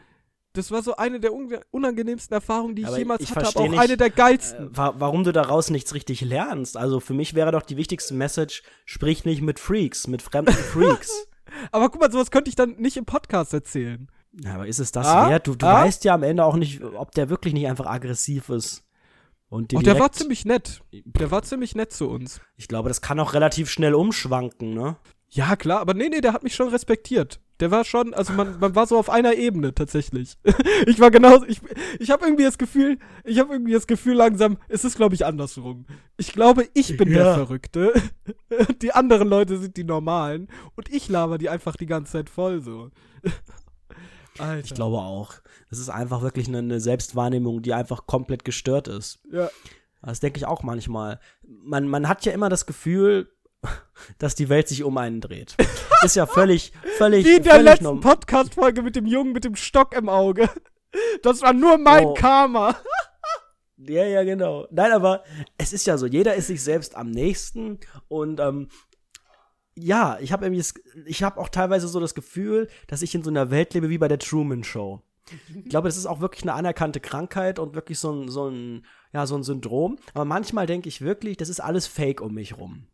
Das war so eine der unangenehmsten Erfahrungen, die ich Aber jemals ich hatte, aber auch nicht, eine der geilsten. Äh, wa warum du daraus nichts richtig lernst. Also für mich wäre doch die wichtigste Message, sprich nicht mit Freaks, mit fremden [laughs] Freaks. aber guck mal, sowas könnte ich dann nicht im Podcast erzählen. Ja, aber ist es das Ah, wert? Du, du ah. weißt ja am Ende auch nicht, ob der wirklich nicht einfach aggressiv ist. Und Auch der war ziemlich nett. Der war ziemlich nett zu uns. Ich glaube, das kann auch relativ schnell umschwanken, ne? Ja, klar, aber nee, nee, der hat mich schon respektiert. Der war schon, also man, man war so auf einer Ebene tatsächlich. [laughs] ich war genauso, ich, ich habe irgendwie das Gefühl, ich habe irgendwie das Gefühl langsam, es ist glaube ich andersrum. Ich glaube, ich bin der Ja. Verrückte. [laughs] die anderen Leute sind die Normalen und ich laber die einfach die ganze Zeit voll so. [laughs] Alter. Ich glaube auch. Das ist einfach wirklich eine, eine Selbstwahrnehmung, die einfach komplett gestört ist. Ja. Das denke ich auch manchmal. Man, man hat ja immer das Gefühl, [laughs] dass die Welt sich um einen dreht. Ist ja völlig, völlig, Wie in der völlig letzten Podcast-Folge mit dem Jungen mit dem Stock im Auge. Das war nur mein Oh. Karma. Ja, ja, genau. Nein, aber es ist ja so, jeder ist sich selbst am nächsten und ähm, ja, ich habe ich habe auch teilweise so das Gefühl, dass ich in so einer Welt lebe wie bei der Truman Show. Ich glaube, das ist auch wirklich eine anerkannte Krankheit und wirklich so ein, so ein, ja, so ein Syndrom. Aber manchmal denke ich wirklich, das ist alles Fake um mich rum.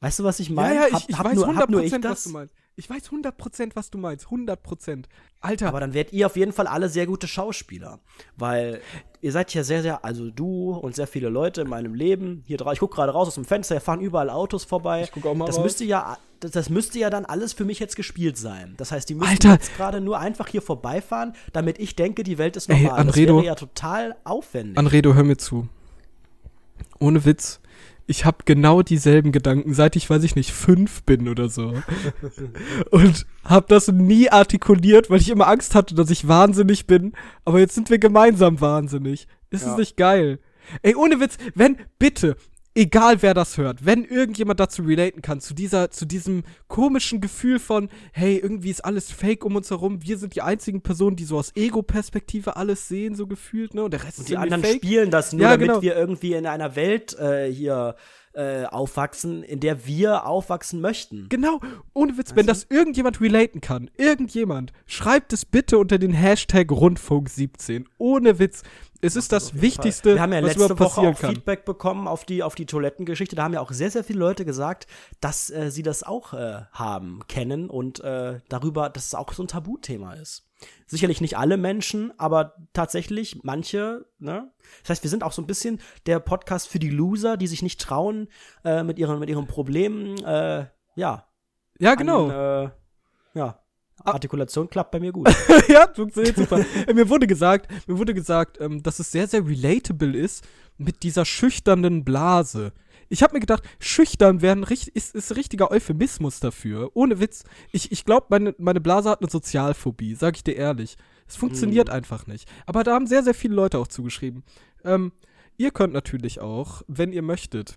Weißt du, was ich meine? Ja, ja, ich, Hab- ich hab weiß nur, hab nur ich 100%, das? was du meinst. Ich weiß 100%, was du meinst. 100%. Alter, Aber dann werdet ihr auf jeden Fall alle sehr gute Schauspieler. Weil ihr seid ja sehr, sehr, also du und sehr viele Leute in meinem Leben, hier drauf, ich gucke gerade raus aus dem Fenster, hier fahren überall Autos vorbei. Ich guck auch mal das raus. müsste ja, das, das müsste ja dann alles für mich jetzt gespielt sein. Das heißt, die müssen Alter. jetzt gerade nur einfach hier vorbeifahren, damit ich denke, die Welt ist Ey, normal. das Anredo. wäre ja total aufwendig. Anredo, hör mir zu. Ohne Witz. Ich habe genau dieselben Gedanken, seit ich, weiß ich nicht, fünf bin oder so. [laughs] Und habe das nie artikuliert, weil ich immer Angst hatte, dass ich wahnsinnig bin. Aber jetzt sind wir gemeinsam wahnsinnig. Ist Ja. es nicht geil? Ey, ohne Witz, wenn, bitte, egal wer das hört, wenn irgendjemand dazu relaten kann, zu dieser, zu diesem komischen Gefühl von, hey, irgendwie ist alles fake um uns herum, wir sind die einzigen Personen, die so aus Ego-Perspektive alles sehen, so gefühlt, ne? Und der Rest und ist die anderen fake. spielen das nur, Ja, damit genau. wir irgendwie in einer Welt äh, hier äh, aufwachsen, in der wir aufwachsen möchten. Genau, ohne Witz, wenn das irgendjemand relaten kann, irgendjemand, schreibt es bitte unter den Hashtag Rundfunk17. Ohne Witz. Es ist das Wichtigste, Wir haben ja was letzte Woche auch kann. Feedback bekommen auf die, auf die Toilettengeschichte. Da haben ja auch sehr, sehr viele Leute gesagt, dass äh, sie das auch äh, haben, kennen und äh, darüber, dass es auch so ein Tabuthema ist. Sicherlich nicht alle Menschen, aber tatsächlich manche, ne? Das heißt, wir sind auch so ein bisschen der Podcast für die Loser, die sich nicht trauen, äh, mit, ihren, mit ihren Problemen, äh, ja. Ja, genau. An, äh, ja. Artikulation klappt bei mir gut. [laughs] ja, funktioniert super. Äh, mir wurde gesagt, mir wurde gesagt, ähm, dass es sehr, sehr relatable ist mit dieser schüchternen Blase. Ich habe mir gedacht, schüchtern werden ist, ist ein richtiger Euphemismus dafür. Ohne Witz. Ich, ich glaube, meine, meine Blase hat eine Sozialphobie, sag ich dir ehrlich. Es funktioniert einfach nicht. Aber da haben sehr, sehr viele Leute auch zugeschrieben. Ähm, ihr könnt natürlich auch, wenn ihr möchtet,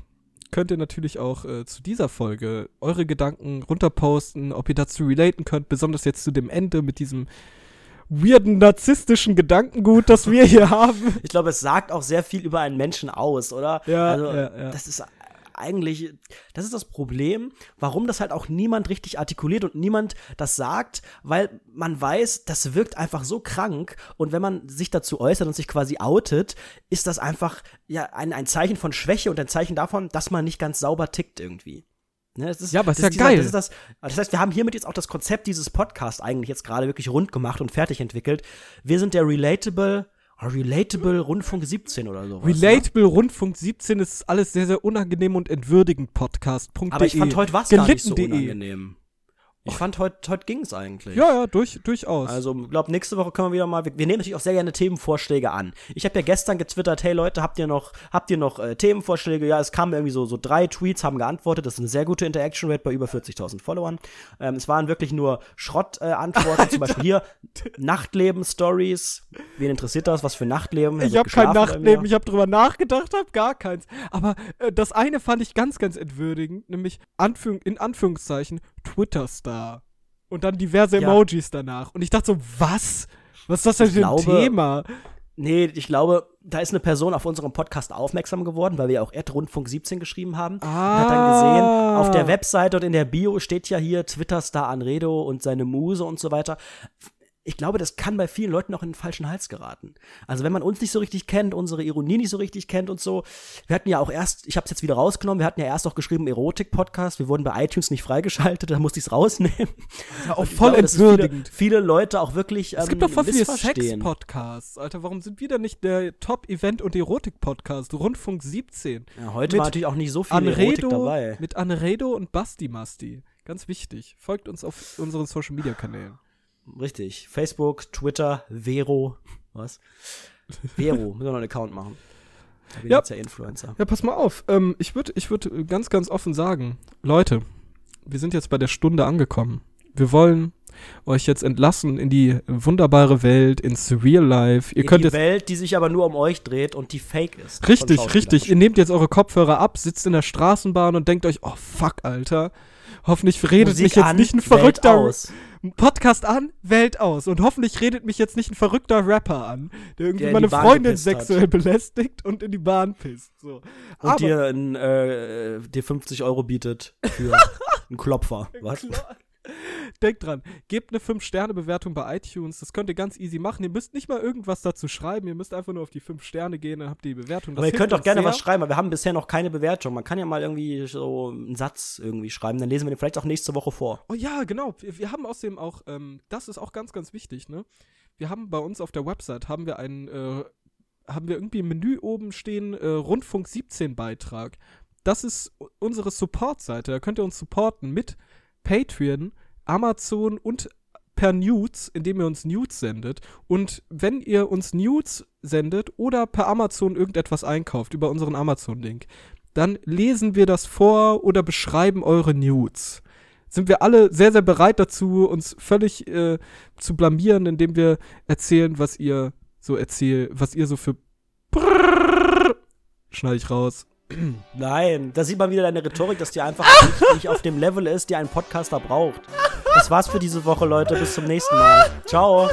könnt ihr natürlich auch äh, zu dieser Folge eure Gedanken runterposten, ob ihr dazu relaten könnt, besonders jetzt zu dem Ende mit diesem weirden narzisstischen Gedankengut, das wir hier haben. Ich glaube, es sagt auch sehr viel über einen Menschen aus, oder? Ja, also, ja, ja. das ist eigentlich, das ist das Problem, warum das halt auch niemand richtig artikuliert und niemand das sagt, weil man weiß, das wirkt einfach so krank und wenn man sich dazu äußert und sich quasi outet, ist das einfach ja ein, ein Zeichen von Schwäche und ein Zeichen davon, dass man nicht ganz sauber tickt irgendwie. Ne, das ist, Ja, aber ist ja dieser, geil. Das, ist das, das heißt, wir haben hiermit jetzt auch das Konzept dieses Podcasts eigentlich jetzt gerade wirklich rund gemacht und fertig entwickelt. Wir sind der Relatable, Relatable Rundfunk 17 oder sowas. ne? Relatable Rundfunk 17 ist alles sehr, sehr unangenehm und entwürdigend Podcast.de. Aber ich fand, heute war es gar nicht so Gelitten.de. unangenehm. Ich fand, heute heute ging es eigentlich. Ja, ja, durch, durchaus. Also, ich glaube, nächste Woche können wir wieder mal. Wir, wir nehmen natürlich auch sehr gerne Themenvorschläge an. Ich habe ja gestern getwittert, hey Leute, habt ihr noch, habt ihr noch äh, Themenvorschläge? Ja, es kamen irgendwie so, so drei Tweets, haben geantwortet. Das ist eine sehr gute Interaction Rate bei über 40.000 Followern. Ähm, es waren wirklich nur Schrott-Antworten. Äh, Zum [laughs] Beispiel hier Nachtleben-Stories. Wen interessiert das? Was für Nachtleben? ich habe kein Nachtleben, ich habe drüber nachgedacht, habe gar keins. Aber äh, das eine fand ich ganz, ganz entwürdigend, nämlich Anführung, in Anführungszeichen Twitter-Star. Und dann diverse Ja. Emojis danach. Und ich dachte so, was? Was ist das denn Ich für ein glaube- Thema? Nee, ich glaube, da ist eine Person auf unserem Podcast aufmerksam geworden, weil wir auch Erd Rundfunk 17 geschrieben haben. Ah. Und hat dann gesehen, auf der Webseite und in der Bio steht ja hier Twitter-Star Anredo und seine Muse und so weiter. Ich glaube, das kann bei vielen Leuten auch in den falschen Hals geraten. Also wenn man uns nicht so richtig kennt, unsere Ironie nicht so richtig kennt und so. Wir hatten ja auch erst, ich habe es jetzt wieder rausgenommen, wir hatten ja erst auch geschrieben Erotik-Podcast. Wir wurden bei iTunes nicht freigeschaltet, [laughs] da musste ich es rausnehmen. Ja, auch Und voll glaube, entwürdigend. Viele, viele Leute auch wirklich ähm, Es gibt doch voll viele. Sex-Podcasts. Alter, warum sind wir denn nicht der Top-Event- und Erotik-Podcast? Rundfunk 17. Ja, heute Mit war natürlich auch nicht so viel Erotik Anredo, dabei. mit Anredo und Basti Masti. Ganz wichtig. Folgt uns auf unseren Social-Media-Kanälen. Richtig. Facebook, Twitter, Vero. Was? Vero, [laughs] müssen wir noch einen Account machen. Da bin Ja. jetzt ja Influencer. Ja, pass mal auf. Ähm, ich würde ich würd ganz, ganz offen sagen, Leute, wir sind jetzt bei der Stunde angekommen. Wir wollen euch jetzt entlassen in die wunderbare Welt, ins Real Life. Ihr In könnt die jetzt Welt, die sich aber nur um euch dreht und die fake ist. Richtig, richtig. Ihr nehmt jetzt eure Kopfhörer ab, sitzt in der Straßenbahn und denkt euch, oh fuck, Alter. Hoffentlich redet Musik mich jetzt an, nicht ein verrückter aus. Podcast an, Welt aus. Und hoffentlich redet mich jetzt nicht ein verrückter Rapper an, der irgendwie Der in meine Freundin gepisst hat. sexuell [laughs] belästigt und in die Bahn pisst. So. Und Aber- dir, ein, äh, dir 50 Euro bietet für [laughs] einen Klopfer. Was? Klar. Denkt dran, gebt eine 5-Sterne-Bewertung bei iTunes. Das könnt ihr ganz easy machen. Ihr müsst nicht mal irgendwas dazu schreiben. Ihr müsst einfach nur auf die 5 Sterne gehen, dann habt ihr die Bewertung. Das Aber ihr könnt uns gerne sehr. was schreiben, aber wir haben bisher noch keine Bewertung. Man kann ja mal irgendwie so einen Satz irgendwie schreiben, dann lesen wir den vielleicht auch nächste Woche vor. Oh ja, genau. Wir, wir haben außerdem auch, ähm, das ist auch ganz, ganz wichtig, ne? Wir haben bei uns auf der Website, haben wir einen, äh, haben wir irgendwie im Menü oben stehen, äh, Rundfunk 17 Beitrag. Das ist unsere Support-Seite. Da könnt ihr uns supporten mit Patreon, Amazon und per Nudes, indem ihr uns Nudes sendet. Und wenn ihr uns Nudes sendet oder per Amazon irgendetwas einkauft über unseren Amazon-Link, dann lesen wir das vor oder beschreiben eure Nudes. Sind wir alle sehr, sehr bereit dazu, uns völlig äh, zu blamieren, indem wir erzählen, was ihr so erzählt, was ihr so für schneide ich raus. Nein, da sieht man wieder deine Rhetorik, dass die einfach nicht, nicht auf dem Level ist, die ein Podcaster braucht. Das war's für diese Woche, Leute. Bis zum nächsten Mal. Ciao.